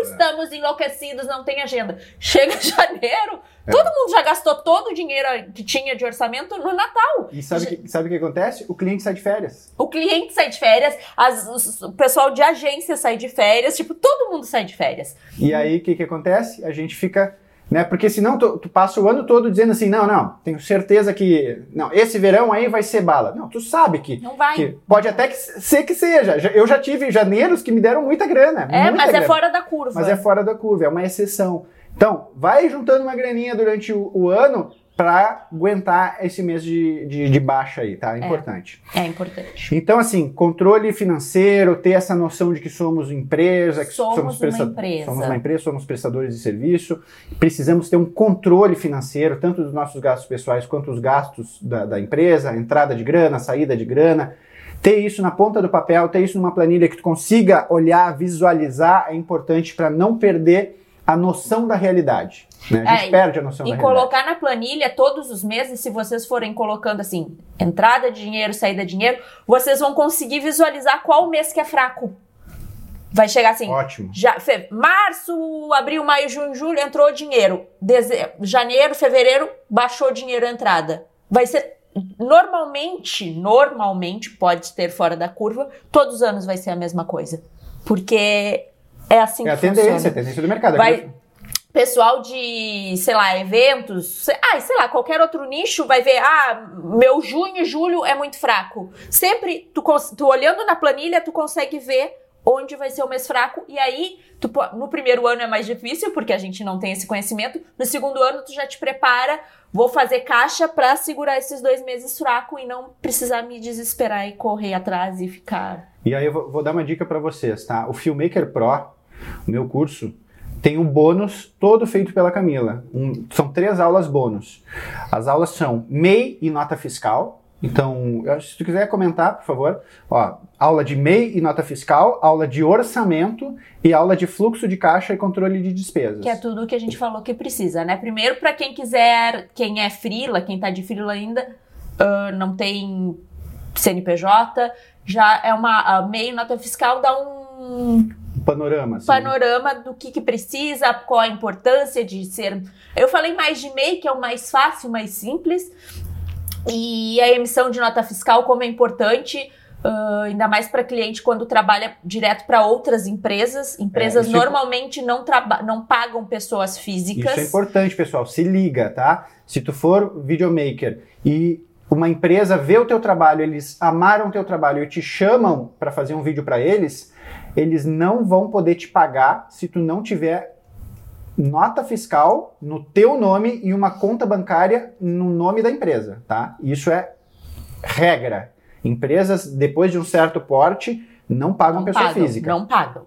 Estamos enlouquecidos, não tem agenda. Chega janeiro, É. todo mundo já gastou todo o dinheiro que tinha de orçamento no Natal. E sabe o que, sabe que acontece? O cliente sai de férias. O cliente sai de férias, as- o pessoal de agência sai de férias, tipo, todo mundo sai de férias. E aí, o que, que acontece? A gente fica. Né? Porque senão tu, tu passa o ano todo dizendo assim: não, não, tenho certeza que. Não, esse verão aí vai ser bala. Não, tu sabe que. Não vai. que pode até que ser que seja. Eu já tive janeiros que me deram muita grana. é, muita mas é grana. fora da curva. Mas é fora da curva, é uma exceção. Então, vai juntando uma graninha durante o, o ano para aguentar esse mês de, de, de baixa aí, tá? É importante. É importante. Então, assim, controle financeiro, ter essa noção de que somos empresa, que Somos somos, uma presta- empresa. somos uma empresa, somos prestadores de serviço, precisamos ter um controle financeiro, tanto dos nossos gastos pessoais quanto os gastos da, da empresa, entrada de grana, saída de grana, ter isso na ponta do papel, ter isso numa planilha que tu consiga olhar, visualizar, é importante para não perder a noção da realidade. Né? A gente É, perde a noção E da realidade. colocar na planilha todos os meses, se vocês forem colocando assim, entrada de dinheiro, saída de dinheiro, vocês vão conseguir visualizar qual mês que é fraco. Vai chegar assim, Ótimo. já, fe- março, abril, maio, junho, julho, entrou dinheiro. Deze- janeiro, fevereiro, baixou dinheiro a entrada. Vai ser. Normalmente, normalmente, pode ter fora da curva, todos os anos vai ser a mesma coisa. Porque é assim É a que funciona tendência, a tendência do mercado. vai pessoal de, sei lá, eventos, sei, ah, sei lá, qualquer outro nicho vai ver, ah, meu junho e julho é muito fraco. Sempre tu, tu olhando na planilha, tu consegue ver onde vai ser o mês fraco e aí tu, no primeiro ano é mais difícil porque a gente não tem esse conhecimento. No segundo ano tu já te prepara, vou fazer caixa pra segurar esses dois meses fraco e não precisar me desesperar e correr atrás e ficar E aí eu vou, dar uma dica para vocês, tá? O Filmmaker Pro, o meu curso, tem um bônus todo feito pela Camila. Um- são três aulas bônus. As aulas são MEI e nota fiscal. Então, se tu quiser comentar, por favor, ó, aula de MEI e nota fiscal, aula de orçamento e aula de fluxo de caixa e controle de despesas. Que é tudo o que a gente falou que precisa, né? Primeiro, para quem quiser, quem é frila, quem tá de frila ainda, ah, não tem CNPJ, já é uma a meio nota fiscal, dá um Panorama. assim. panorama do que, que precisa, qual a importância de ser. Eu falei mais de MEI, que é o mais fácil, mais simples, e a emissão de nota fiscal, como é importante. ah, ainda mais para cliente quando trabalha direto para outras empresas. Empresas isso é- normalmente não, traba- não pagam pessoas físicas. Isso é importante, pessoal. Se liga, tá? Se tu for videomaker e uma empresa vê o teu trabalho, eles amaram o teu trabalho e te chamam para fazer um vídeo para eles, eles não vão poder te pagar se tu não tiver nota fiscal no teu nome e uma conta bancária no nome da empresa, tá? Isso é regra. Empresas depois de um certo porte não pagam Não pessoa pagam, física. Não pagam.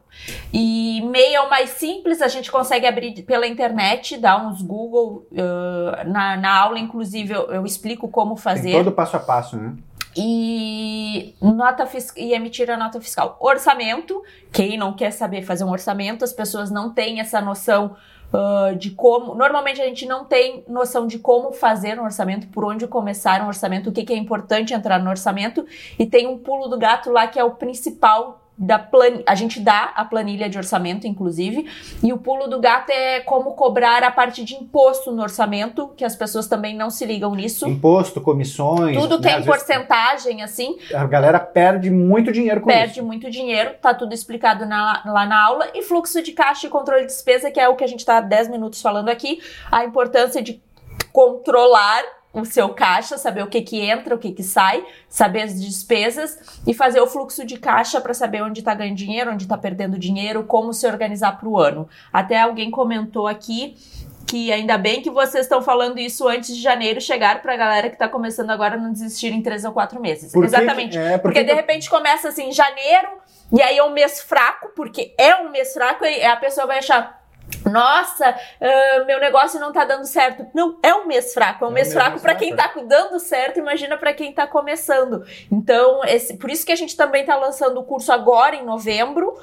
E e-mail é o mais simples, a gente consegue abrir pela internet, dar uns Google. ah, na, na aula, inclusive, eu, eu explico como Tem fazer. todo o passo a passo, né? E, nota e emitir a nota fiscal. Orçamento, quem não quer saber fazer um orçamento, as pessoas não têm essa noção ah, de como. Normalmente a gente não tem noção de como fazer um orçamento, por onde começar um orçamento, o que, que é importante entrar no orçamento. E tem um pulo do gato lá que é o principal da plan... A gente dá a planilha de orçamento, inclusive, e o pulo do gato é como cobrar a parte de imposto no orçamento, que as pessoas também não se ligam nisso. Imposto, comissões. Tudo que né? é Às em vezes porcentagem, assim, A galera perde muito dinheiro com perde isso. muito dinheiro, tá tudo explicado na- lá na aula. E fluxo de caixa e controle de despesa, que é o que a gente tá há 10 minutos falando aqui, a importância de controlar o seu caixa, saber o que que entra, o que que sai, saber as despesas e fazer o fluxo de caixa para saber onde tá ganhando dinheiro, onde tá perdendo dinheiro, como se organizar para o ano. Até alguém comentou aqui que ainda bem que vocês estão falando isso antes de janeiro chegar para a galera que tá começando agora não desistir em três ou quatro meses. Por que que- Exatamente. é, Porque de repente começa assim, janeiro, e aí é um mês fraco, porque é um mês fraco, e a pessoa vai achar. Nossa, ah, meu negócio não tá dando certo. Não, é um mês fraco. É um É um mês mês fraco para quem tá dando certo, imagina para quem tá começando. Então, esse- por isso que a gente também tá lançando o curso agora em novembro,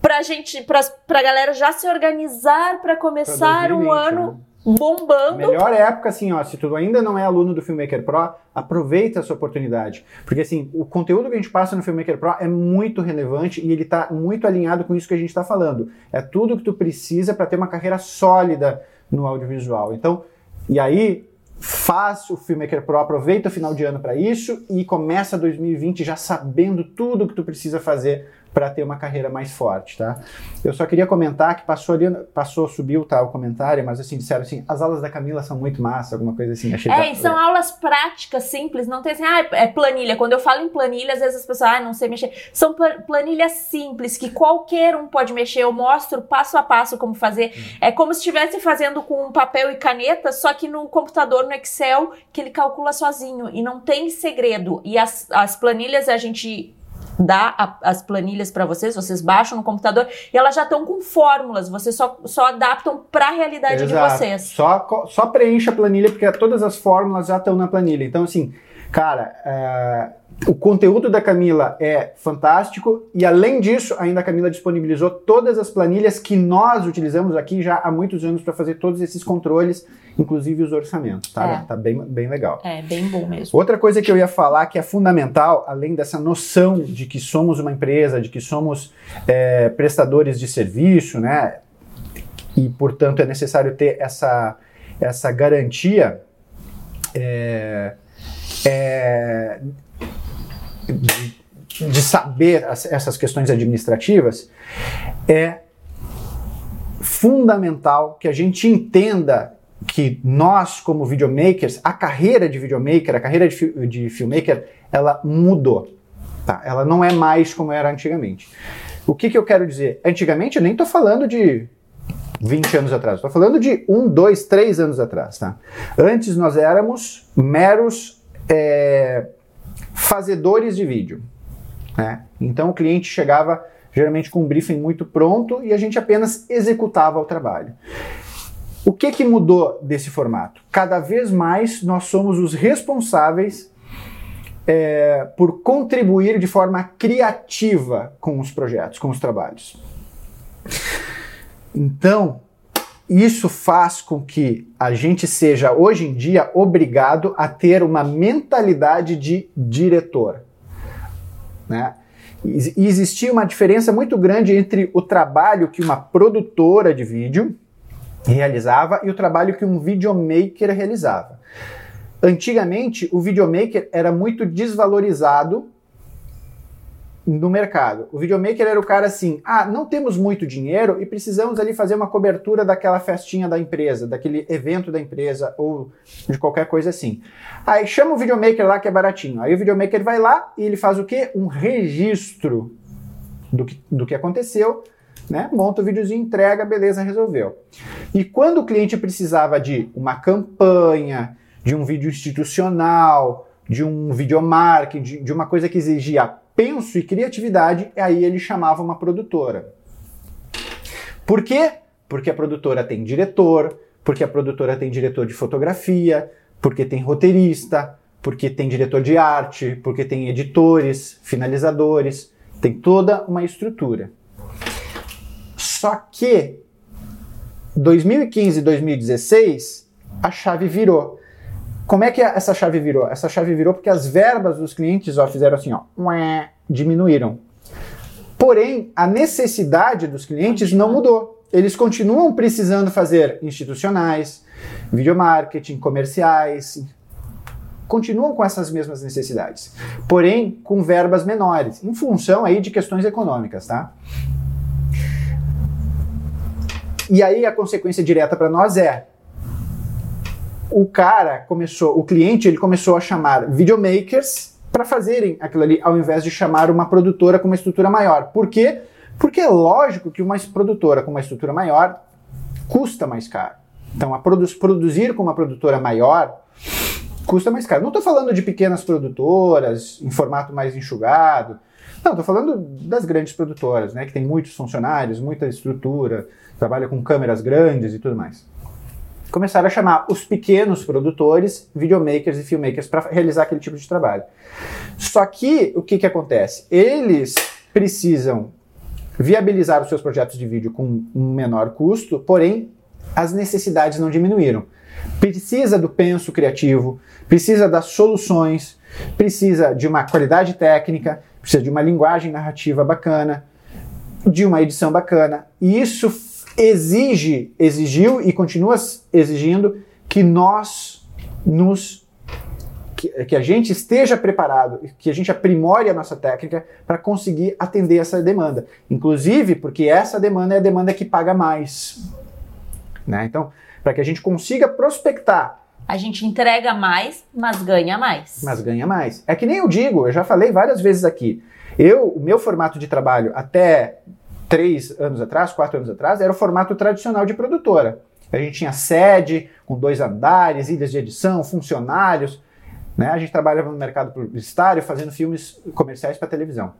pra gente, pra, pra galera já se organizar para começar um 2020, ano né? Bombando. Melhor época, assim, ó, se tu ainda não é aluno do Filmmaker Pro, aproveita essa oportunidade. Porque, assim, o conteúdo que a gente passa no Filmmaker Pro é muito relevante e ele tá muito alinhado com isso que a gente está falando. É tudo que tu precisa para ter uma carreira sólida no audiovisual. Então, e aí, faz o Filmmaker Pro, aproveita o final de ano para isso e começa 2020 já sabendo tudo que tu precisa fazer para ter uma carreira mais forte, tá? Eu só queria comentar que passou ali, passou, subiu tá, o comentário, mas assim, disseram assim, as aulas da Camila são muito massa, alguma coisa assim. Achei É, e são aulas práticas, simples, não tem assim, ah, é planilha. Quando eu falo em planilha, às vezes as pessoas, ah, não sei mexer. São pla- planilhas simples, que qualquer um pode mexer. Eu mostro passo a passo como fazer. É como se estivesse fazendo com papel e caneta, só que no computador, no Excel, que ele calcula sozinho. E não tem segredo. E as, as planilhas a gente dá a- as planilhas para vocês, vocês baixam no computador e elas já estão com fórmulas, vocês só, só adaptam para a realidade de Exato. vocês. Só, só preencha a planilha, porque todas as fórmulas já estão na planilha. Então, assim, Cara, é, o conteúdo da Camila é fantástico e, além disso, ainda a Camila disponibilizou todas as planilhas que nós utilizamos aqui já há muitos anos para fazer todos esses controles, inclusive os orçamentos, tá? É. Tá bem, bem legal. É, bem bom mesmo. Outra coisa que eu ia falar que é fundamental, além dessa noção de que somos uma empresa, de que somos é, prestadores de serviço, né? E, portanto, é necessário ter essa, essa garantia é, é, de, saber as- essas questões administrativas, é fundamental que a gente entenda que nós, como videomakers, a carreira de videomaker, a carreira de, fi- de filmmaker, ela mudou. Tá? Ela não é mais como era antigamente. O que, que eu quero dizer? Antigamente eu nem estou falando de 20 anos atrás, estou falando de 1, 2, 3 anos atrás. Tá? Antes nós éramos meros é, fazedores de vídeo. né? Então o cliente chegava geralmente com um briefing muito pronto e a gente apenas executava o trabalho. O que, que mudou desse formato? Cada vez mais nós somos os responsáveis é, por contribuir de forma criativa com os projetos, com os trabalhos. Então, isso faz com que a gente seja hoje em dia obrigado a ter uma mentalidade de diretor. Né? E existia uma diferença muito grande entre o trabalho que uma produtora de vídeo realizava e o trabalho que um videomaker realizava. Antigamente, o videomaker era muito desvalorizado no mercado. O videomaker era o cara assim: ah, não temos muito dinheiro e precisamos ali fazer uma cobertura daquela festinha da empresa, daquele evento da empresa ou de qualquer coisa assim. Aí chama o videomaker lá que é baratinho. Aí o videomaker vai lá e ele faz o quê? Um registro do que, do que aconteceu, né? Monta o videozinho, entrega, beleza, resolveu. E quando o cliente precisava de uma campanha, de um vídeo institucional, de um videomarketing, de, de uma coisa que exigia penso e criatividade, aí ele chamava uma produtora. Por quê? Porque a produtora tem diretor, porque a produtora tem diretor de fotografia, porque tem roteirista, porque tem diretor de arte, porque tem editores, finalizadores, tem toda uma estrutura. Só que 2015 e 2016 a chave virou. Como é que essa chave virou? Essa chave virou porque as verbas dos clientes ó, fizeram assim, ó, diminuíram. Porém, a necessidade dos clientes não mudou. Eles continuam precisando fazer institucionais, videomarketing, comerciais, continuam com essas mesmas necessidades, porém com verbas menores, em função aí de questões econômicas, tá? E aí a consequência direta para nós é o cara começou, o cliente, ele começou a chamar videomakers para fazerem aquilo ali, ao invés de chamar uma produtora com uma estrutura maior. Por quê? Porque é lógico que uma produtora com uma estrutura maior custa mais caro. Então, produ produzir com uma produtora maior custa mais caro. Não estou falando de pequenas produtoras em formato mais enxugado. Não, estou falando das grandes produtoras, né, que tem muitos funcionários, muita estrutura, trabalha com câmeras grandes e tudo mais começaram a chamar os pequenos produtores, videomakers e filmmakers para realizar aquele tipo de trabalho. Só que o que, que acontece? Eles precisam viabilizar os seus projetos de vídeo com um menor custo, porém as necessidades não diminuíram. Precisa do penso criativo, precisa das soluções, precisa de uma qualidade técnica, precisa de uma linguagem narrativa bacana, de uma edição bacana. E isso exige, exigiu e continua exigindo que nós nos que, que, a gente esteja preparado, que a gente aprimore a nossa técnica para conseguir atender essa demanda. Inclusive, porque essa demanda é a demanda que paga mais. Né? Então, para que a gente consiga prospectar. A gente entrega mais, mas ganha mais. Mas ganha mais. É que nem eu digo, eu já falei várias vezes aqui. Eu, o meu formato de trabalho até três anos atrás, quatro anos atrás, era o formato tradicional de produtora. A gente tinha sede, com dois andares, ilhas de edição, funcionários. Né? A gente trabalhava no mercado publicitário, fazendo filmes comerciais para televisão.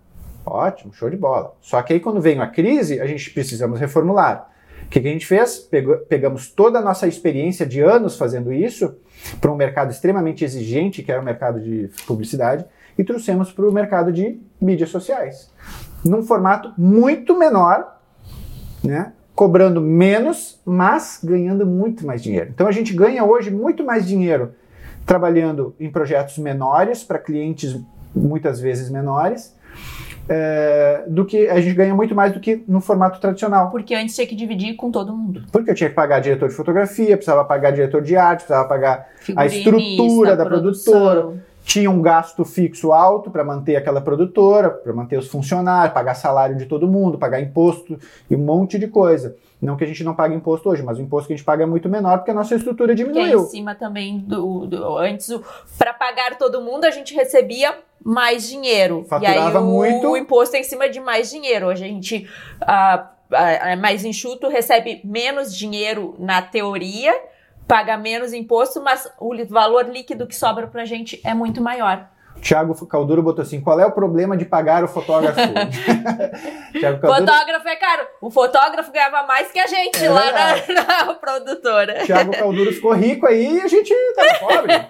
Ótimo, show de bola. Só que aí quando veio a crise, a gente precisamos reformular. O que, que a gente fez? Pegou, pegamos toda a nossa experiência de anos fazendo isso para um mercado extremamente exigente, que era o mercado de publicidade, e trouxemos para o mercado de mídias sociais. Num formato muito menor, né? cobrando menos, mas ganhando muito mais dinheiro. Então a gente ganha hoje muito mais dinheiro trabalhando em projetos menores para clientes muitas vezes menores. É, do que a gente ganha muito mais do que no formato tradicional. Porque antes tinha que dividir com todo mundo. Porque eu tinha que pagar diretor de fotografia, precisava pagar diretor de arte, precisava pagar a estrutura da produção. produtora tinha um gasto fixo alto para manter aquela produtora, para manter os funcionários, pagar salário de todo mundo, pagar imposto e um monte de coisa. Não que a gente não pague imposto hoje, mas o imposto que a gente paga é muito menor porque a nossa estrutura diminuiu. Que é em cima também do, do antes para pagar todo mundo a gente recebia mais dinheiro Faturava e aí o, muito. o imposto é em cima de mais dinheiro. Hoje a gente ah, é mais enxuto, recebe menos dinheiro na teoria paga menos imposto, mas o valor líquido que sobra pra gente é muito maior. Tiago Calduro botou assim: qual é o problema de pagar o fotógrafo? Calduro... Fotógrafo é caro. O fotógrafo ganhava mais que a gente é lá na, na, produtora. Tiago Calduro ficou rico aí e a gente tava pobre.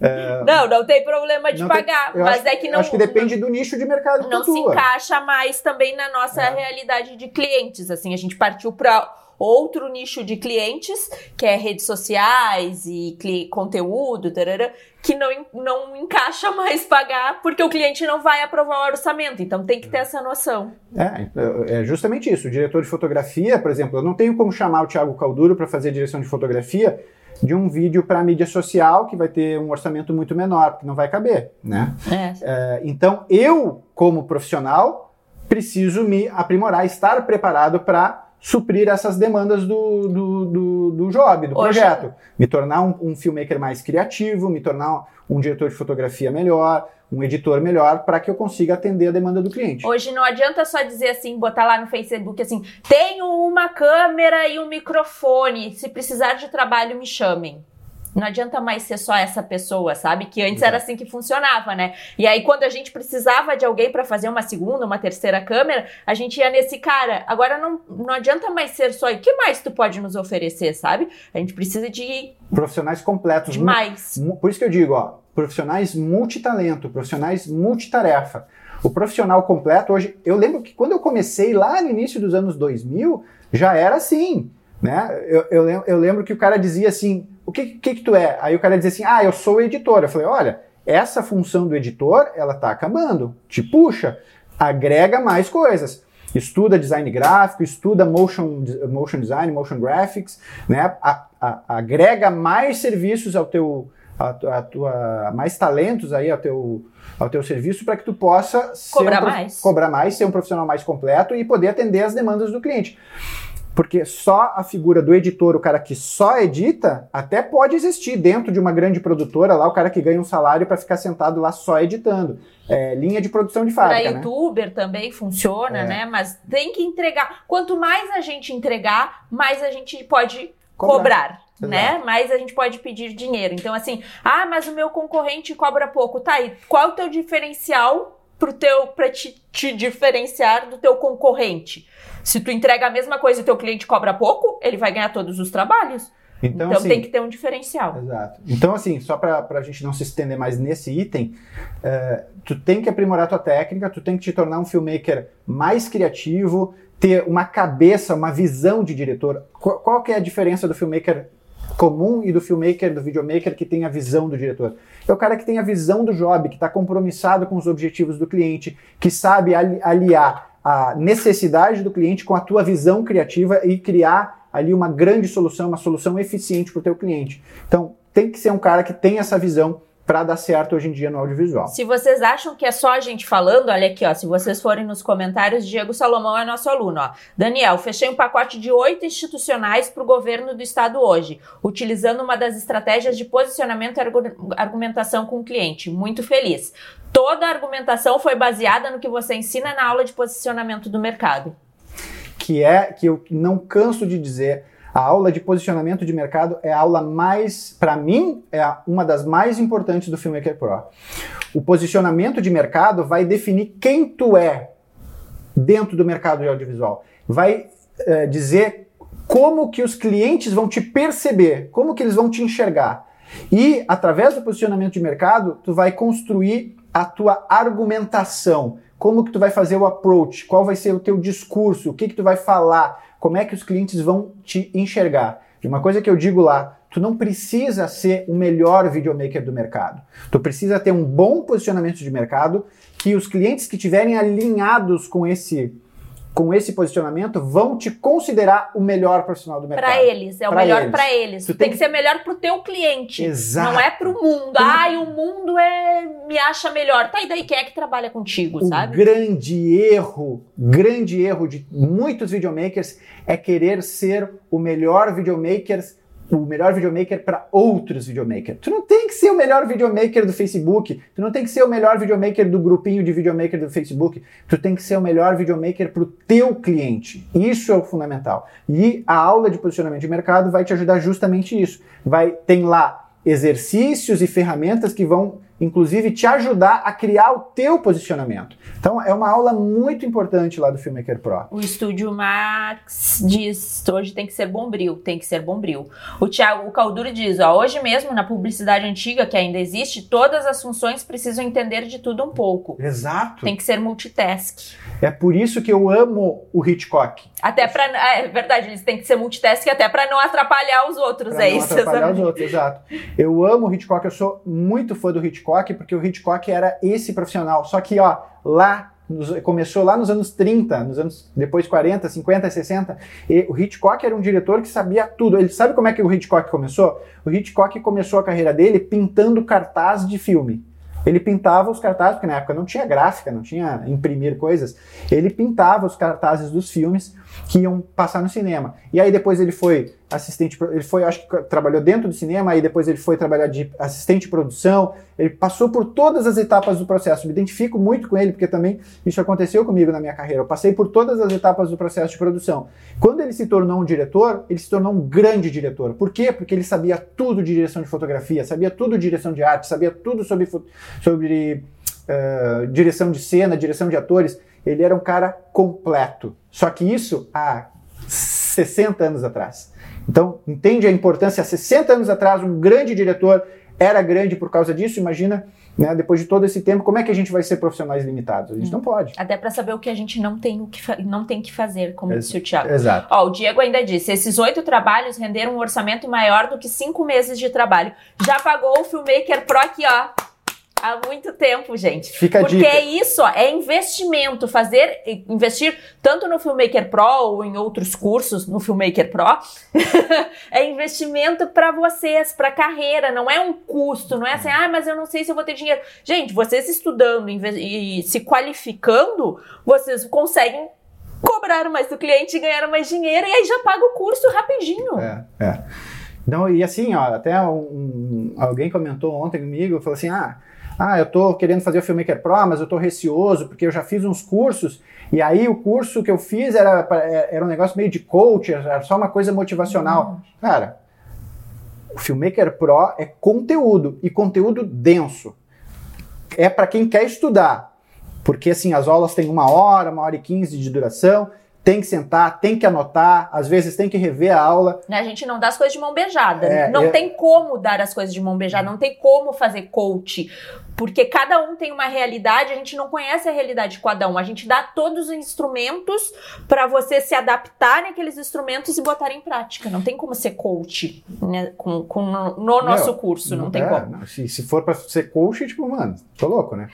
é... Não, não tem problema de pagar. Tem... mas acho, é que não. Acho que depende do nicho de mercado que Não se encaixa mais também na nossa é. realidade de clientes. Assim, a gente partiu para outro nicho de clientes, que é redes sociais e conteúdo, tarara, que não, não encaixa mais pagar porque o cliente não vai aprovar o orçamento. Então tem que ter essa noção. É, é justamente isso. O diretor de fotografia, por exemplo, eu não tenho como chamar o Thiago Calduro para fazer direção de fotografia de um vídeo para mídia social que vai ter um orçamento muito menor, porque não vai caber, né? É. É, então eu, como profissional, preciso me aprimorar, estar preparado para suprir essas demandas do, do, do, do job, do Hoje, projeto. Me tornar um, um filmmaker mais criativo, me tornar um diretor de fotografia melhor, um editor melhor para que eu consiga atender a demanda do cliente. Hoje não adianta só dizer assim, botar lá no Facebook assim, tenho uma câmera e um microfone, se precisar de trabalho me chamem. Não adianta mais ser só essa pessoa, sabe? Que antes Exato. era assim que funcionava, né? E aí, quando a gente precisava de alguém para fazer uma segunda, uma terceira câmera, a gente ia nesse cara. Agora não, não adianta mais ser só. O que mais tu pode nos oferecer, sabe? A gente precisa de. Profissionais completos. Demais. Por isso que eu digo, ó, profissionais multitalento, profissionais multitarefa. O profissional completo hoje, eu lembro que quando eu comecei lá no início dos anos 2000, já era assim, né? Eu, eu, eu lembro que o cara dizia assim, o que, que, que tu é? Aí o cara dizia assim, ah, eu sou editor. Eu falei, olha, essa função do editor, ela tá acabando. Te puxa, agrega mais coisas. Estuda design gráfico, estuda motion, motion design, motion graphics, né? A, a, agrega mais serviços ao teu, a, a, tua, mais talentos aí ao teu, ao teu serviço para que tu possa cobrar um, mais, cobrar mais, ser um profissional mais completo e poder atender as demandas do cliente. Porque só a figura do editor, o cara que só edita, até pode existir dentro de uma grande produtora lá, o cara que ganha um salário para ficar sentado lá só editando. É, linha de produção de fábrica. Para né? youtuber também funciona, é. né? Mas tem que entregar. Quanto mais a gente entregar, mais a gente pode cobrar. cobrar né? Mais a gente pode pedir dinheiro. Então, assim, ah, mas o meu concorrente cobra pouco. Tá, e qual é o teu diferencial pro teu, pra te, te diferenciar do teu concorrente? Se tu entrega a mesma coisa e teu cliente cobra pouco, ele vai ganhar todos os trabalhos. Então, então assim, tem que ter um diferencial. Exato. Então, assim, só para a gente não se estender mais nesse item, uh, tu tem que aprimorar tua técnica, tu tem que te tornar um filmmaker mais criativo, ter uma cabeça, uma visão de diretor. Qual, qual que é a diferença do filmmaker comum e do filmmaker, do videomaker que tem a visão do diretor? É o cara que tem a visão do job, que está compromissado com os objetivos do cliente, que sabe aliar a necessidade do cliente com a tua visão criativa e criar ali uma grande solução, uma solução eficiente para o teu cliente. Então, tem que ser um cara que tem essa visão para dar certo hoje em dia no audiovisual. Se vocês acham que é só a gente falando, olha aqui, ó, se vocês forem nos comentários, Diego Salomão é nosso aluno, ó. Daniel, fechei um pacote de oito institucionais para o governo do estado hoje, utilizando uma das estratégias de posicionamento e argumentação com o cliente. Muito feliz. Toda a argumentação foi baseada no que você ensina na aula de posicionamento do mercado. Que é que eu não canso de dizer a aula de posicionamento de mercado é a aula mais, para mim, é uma das mais importantes do Filmmaker Pro. O posicionamento de mercado vai definir quem tu é dentro do mercado de audiovisual. Vai é, dizer como que os clientes vão te perceber, como que eles vão te enxergar. E através do posicionamento de mercado, tu vai construir a tua argumentação, como que tu vai fazer o approach, qual vai ser o teu discurso, o que que tu vai falar, como é que os clientes vão te enxergar. E uma coisa que eu digo lá, tu não precisa ser o melhor videomaker do mercado. Tu precisa ter um bom posicionamento de mercado que os clientes que estiverem alinhados com esse com esse posicionamento vão te considerar o melhor profissional do mercado. Para eles, é o melhor para eles. Tu, tu tem, que ser melhor pro teu cliente. Exato. Não é pro mundo. Ai, o mundo é me acha melhor. Tá, e daí quem é que trabalha contigo, o sabe? grande erro, grande erro de muitos videomakers é querer ser o melhor videomaker o melhor videomaker para outros videomakers. Tu não tem que ser o melhor videomaker do Facebook, tu não tem que ser o melhor videomaker do grupinho de videomaker do Facebook, tu tem que ser o melhor videomaker para o teu cliente. Isso é o fundamental. E a aula de posicionamento de mercado vai te ajudar justamente isso. Vai tem lá exercícios e ferramentas que vão inclusive te ajudar a criar o teu posicionamento. Então é uma aula muito importante lá do Filmmaker Pro. O Estúdio Max diz, hoje tem que ser bombril, tem que ser bombril. O Thiago o Caldura diz, ó, hoje mesmo na publicidade antiga que ainda existe, todas as funções precisam entender de tudo um pouco. Exato. Tem que ser multitask. É por isso que eu amo o Hitchcock. Até para é verdade, eles têm que ser multitask até para não atrapalhar os outros, pra é não isso. Atrapalhar os outros, exato. Eu amo o Hitchcock, eu sou muito fã do Hitchcock porque o Hitchcock era esse profissional. Só que ó, lá nos, começou lá nos anos 30, nos anos depois 40, 50, 60. E o Hitchcock era um diretor que sabia tudo. Ele sabe como é que o Hitchcock começou? O Hitchcock começou a carreira dele pintando cartaz de filme. Ele pintava os cartazes, porque na época não tinha gráfica, não tinha imprimir coisas. Ele pintava os cartazes dos filmes que iam passar no cinema. E aí depois ele foi assistente, ele foi, acho que trabalhou dentro do cinema, aí depois ele foi trabalhar de assistente de produção, ele passou por todas as etapas do processo. Me identifico muito com ele, porque também isso aconteceu comigo na minha carreira. Eu passei por todas as etapas do processo de produção. Quando ele se tornou um diretor, ele se tornou um grande diretor. Por quê? Porque ele sabia tudo de direção de fotografia, sabia tudo de direção de arte, sabia tudo sobre, sobre uh, direção de cena, direção de atores. Ele era um cara completo. Só que isso há 60 anos atrás. Então, entende a importância? Há 60 anos atrás, um grande diretor era grande por causa disso. Imagina, né, depois de todo esse tempo, como é que a gente vai ser profissionais limitados? A gente hum. não pode. Até para saber o que a gente não tem, o que não tem que fazer, como Ex disse o Thiago. Exato. Ó, o Diego ainda disse: esses oito trabalhos renderam um orçamento maior do que cinco meses de trabalho. Já pagou o Filmmaker Pro aqui, ó. Há muito tempo, gente. Fica Porque dica. é isso, ó, é investimento. Fazer, investir tanto no Filmmaker Pro ou em outros cursos no Filmmaker Pro, é investimento para vocês, para carreira. Não é um custo, não é assim, ah, mas eu não sei se eu vou ter dinheiro. Gente, vocês estudando e se qualificando, vocês conseguem cobrar mais do cliente e ganhar mais dinheiro e aí já paga o curso rapidinho. É, é. Então, e assim, ó, até um, alguém comentou ontem comigo, falou assim, ah, ah, eu estou querendo fazer o Filmmaker Pro, mas eu estou receoso porque eu já fiz uns cursos e aí o curso que eu fiz era, é, era um negócio meio de coach, era só uma coisa motivacional. Uhum. Cara, o Filmmaker Pro é conteúdo e conteúdo denso. É para quem quer estudar, porque assim as aulas têm uma hora, uma hora e quinze de duração tem que sentar, tem que anotar, às vezes tem que rever a aula. A gente não dá as coisas de mão beijada. É, não é... tem como dar as coisas de mão beijada, não tem como fazer coach. Porque cada um tem uma realidade, a gente não conhece a realidade de cada um. A gente dá todos os instrumentos para você se adaptar naqueles instrumentos e botar em prática. Não tem como ser coach né, com, com no, no nosso curso, não, não tem é, como. Não, se, se for para ser coach, tipo, mano, tô louco, né?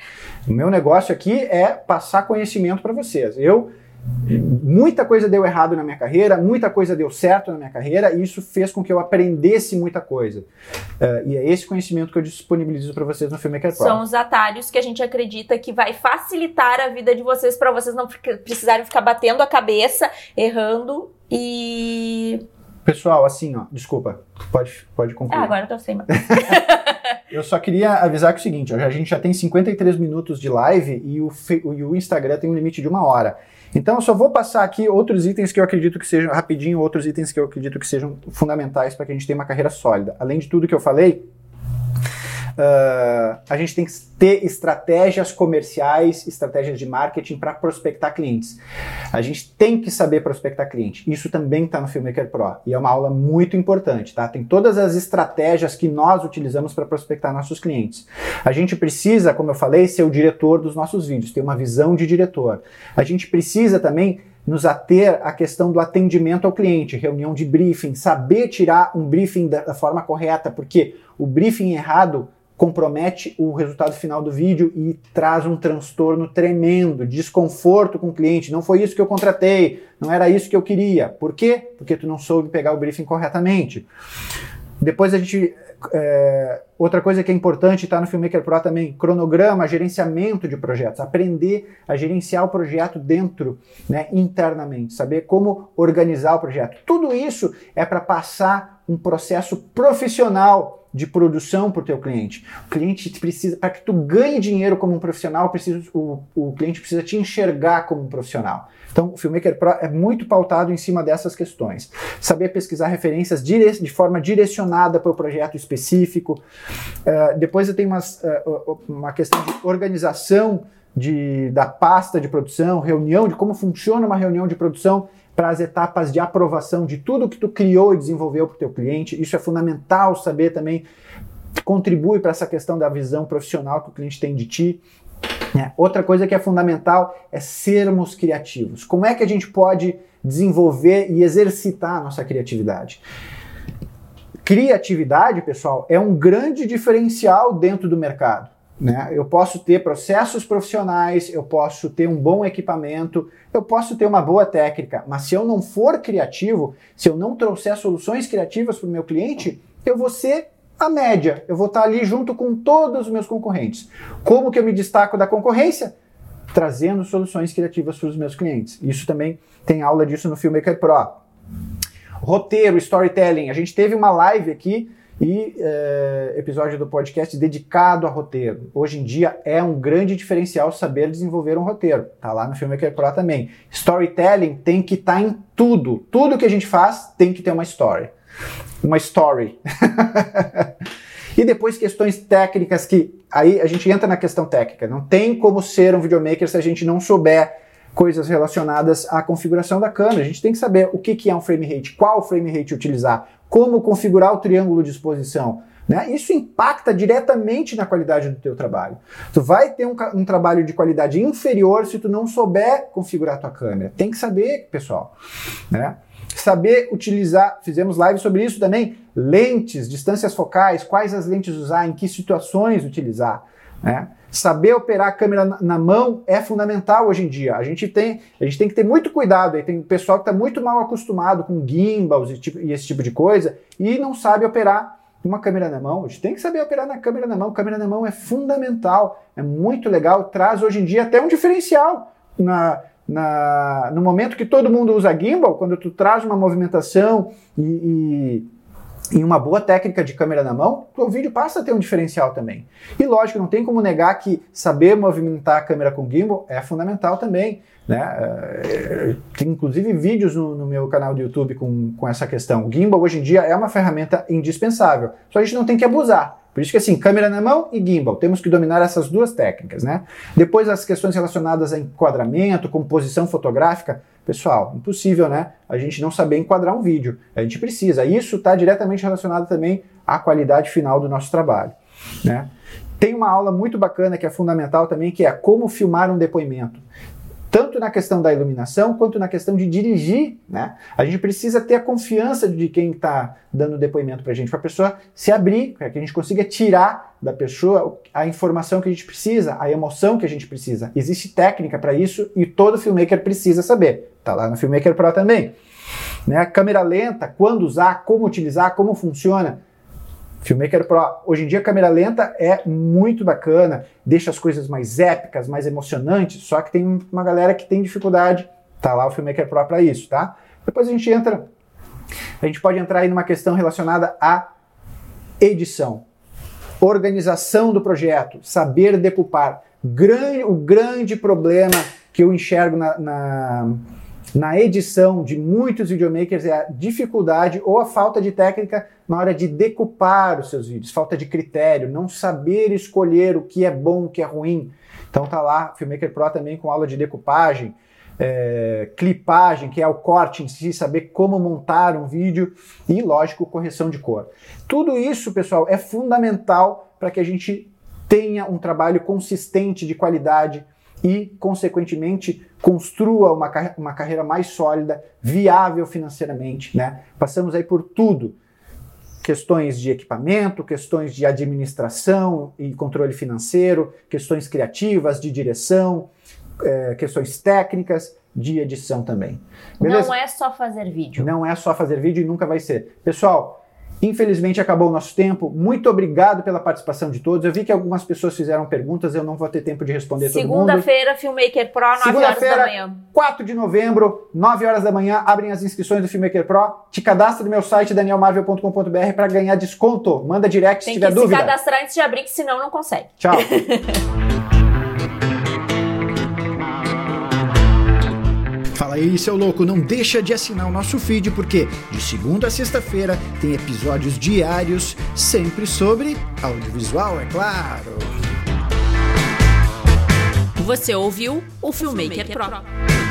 O meu negócio aqui é passar conhecimento para vocês. Eu Muita coisa deu errado na minha carreira, muita coisa deu certo na minha carreira, e isso fez com que eu aprendesse muita coisa. Uh, e é esse conhecimento que eu disponibilizo para vocês no Filmmaker Pro. São os atalhos que a gente acredita que vai facilitar a vida de vocês para vocês não precisarem ficar batendo a cabeça, errando e. Pessoal, assim, ó, desculpa, pode, pode concluir. Ah, agora eu tô sem mais. Eu só queria avisar que é o seguinte, ó, a gente já tem 53 minutos de live e o, e o Instagram tem um limite de uma hora. Então eu só vou passar aqui outros itens que eu acredito que sejam, rapidinho, outros itens que eu acredito que sejam fundamentais para que a gente tenha uma carreira sólida. Além de tudo que eu falei, Uh, a gente tem que ter estratégias comerciais, estratégias de marketing para prospectar clientes. A gente tem que saber prospectar cliente. Isso também está no Filmmaker Pro e é uma aula muito importante, tá? Tem todas as estratégias que nós utilizamos para prospectar nossos clientes. A gente precisa, como eu falei, ser o diretor dos nossos vídeos, ter uma visão de diretor. A gente precisa também nos ater à questão do atendimento ao cliente, reunião de briefing, saber tirar um briefing da, da forma correta, porque o briefing errado compromete o resultado final do vídeo e traz um transtorno tremendo, desconforto com o cliente. Não foi isso que eu contratei, não era isso que eu queria. Por quê? Porque tu não soube pegar o briefing corretamente. Depois a gente. É, outra coisa que é importante está no Filmmaker Pro também: cronograma, gerenciamento de projetos. Aprender a gerenciar o projeto dentro, né, internamente. Saber como organizar o projeto. Tudo isso é para passar um processo profissional de produção para o teu cliente. O cliente precisa, para que tu ganhe dinheiro como um profissional, precisa, o, o cliente precisa te enxergar como um profissional. Então, o Filmmaker Pro é muito pautado em cima dessas questões. Saber pesquisar referências de forma direcionada para o projeto específico. Uh, depois eu tenho umas, uh, uma questão de organização de, da pasta de produção, reunião, de como funciona uma reunião de produção para as etapas de aprovação de tudo que tu criou e desenvolveu para o teu cliente. Isso é fundamental saber também, contribui para essa questão da visão profissional que o cliente tem de ti. É. Outra coisa que é fundamental é sermos criativos. Como é que a gente pode desenvolver e exercitar a nossa criatividade? Criatividade, pessoal, é um grande diferencial dentro do mercado. Né? Eu posso ter processos profissionais, eu posso ter um bom equipamento, eu posso ter uma boa técnica, mas se eu não for criativo, se eu não trouxer soluções criativas para o meu cliente, eu vou ser a média, eu vou estar ali junto com todos os meus concorrentes. Como que eu me destaco da concorrência? Trazendo soluções criativas para os meus clientes. Isso também tem aula disso no Filmmaker Pro. Roteiro, storytelling. A gente teve uma live aqui e é, episódio do podcast dedicado a roteiro. Hoje em dia é um grande diferencial saber desenvolver um roteiro. Tá lá no Filmmaker Pro também. Storytelling tem que estar tá em tudo. Tudo que a gente faz tem que ter uma story. Uma story. e depois questões técnicas que aí a gente entra na questão técnica. Não tem como ser um videomaker se a gente não souber coisas relacionadas à configuração da câmera. A gente tem que saber o que, que é um frame rate, qual frame rate utilizar, como configurar o triângulo de exposição. Né? Isso impacta diretamente na qualidade do teu trabalho. Tu vai ter um, um, trabalho de qualidade inferior se tu não souber configurar a tua câmera. Tem que saber, pessoal. Né? Saber utilizar, fizemos live sobre isso também, lentes, distâncias focais, quais as lentes usar, em que situações utilizar. Né? Saber operar a câmera na mão é fundamental hoje em dia. A gente tem, a gente tem que ter muito cuidado. Aí tem pessoal que está muito mal acostumado com gimbals e, tipo, e esse tipo de coisa e não sabe operar uma câmera na mão. A gente tem que saber operar na câmera na mão. Câmera na mão é fundamental, é muito legal, traz hoje em dia até um diferencial na, na, no momento que todo mundo usa gimbal, quando tu traz uma movimentação e, e uma boa técnica de câmera na mão, o vídeo passa a ter um diferencial também. E lógico, não tem como negar que saber movimentar a câmera com gimbal é fundamental também. Né? É, tem inclusive vídeos no, no, meu canal do YouTube com, com essa questão. O gimbal hoje em dia é uma ferramenta indispensável, só a gente não tem que abusar. Por isso que assim, câmera na mão e gimbal, temos que dominar essas duas técnicas, né? Depois as questões relacionadas a enquadramento, composição fotográfica, pessoal, impossível, né? A gente não saber enquadrar um vídeo. A gente precisa. Isso está diretamente relacionado também à qualidade final do nosso trabalho, né? Tem uma aula muito bacana que é fundamental também, que é como filmar um depoimento tanto na questão da iluminação quanto na questão de dirigir, né? A gente precisa ter a confiança de quem está dando depoimento para a gente, para a pessoa se abrir, para que a gente consiga tirar da pessoa a informação que a gente precisa, a emoção que a gente precisa. Existe técnica para isso e todo filmmaker precisa saber. Tá lá no Filmmaker Pro também. Né? Câmera lenta, quando usar, como utilizar, como funciona. Filmmaker Pro, hoje em dia câmera lenta é muito bacana, deixa as coisas mais épicas, mais emocionantes, só que tem uma galera que tem dificuldade, tá lá o Filmmaker Pro para isso, tá? Depois a gente entra, a gente pode entrar aí numa questão relacionada à edição, organização do projeto, saber decupar. Grande, o grande problema que eu enxergo na, na na edição de muitos videomakers é a dificuldade ou a falta de técnica na hora de decupar os seus vídeos, falta de critério, não saber escolher o que é bom, o que é ruim. Então tá lá, Filmmaker Pro também com aula de decupagem, é, clipagem, que é o corte em si, saber como montar um vídeo e, lógico, correção de cor. Tudo isso, pessoal, é fundamental para que a gente tenha um trabalho consistente de qualidade e, consequentemente, construa uma, uma carreira mais sólida, viável financeiramente. Né? Passamos aí por tudo. Questões de equipamento, questões de administração e controle financeiro, questões criativas, de direção, é, questões técnicas, de edição também. Beleza? Não é só fazer vídeo. Não é só fazer vídeo e nunca vai ser. Pessoal, Infelizmente acabou o nosso tempo. Muito obrigado pela participação de todos. Eu vi que algumas pessoas fizeram perguntas, eu não vou ter tempo de responder todo mundo. Segunda-feira, Filmmaker Pro, 9 horas da manhã. 4 de novembro, 9 horas da manhã, abrem as inscrições do Filmmaker Pro. Te cadastra no meu site danielmarvel.com.br para ganhar desconto. Manda direct Tem se tiver dúvida. Tem que se cadastrar antes de abrir, que senão não consegue. Tchau. Fala aí, seu louco, não deixa de assinar o nosso feed porque de segunda a sexta-feira tem episódios diários, sempre sobre audiovisual, é claro. Você ouviu o Filmmaker, Filmmaker Pro. Pro.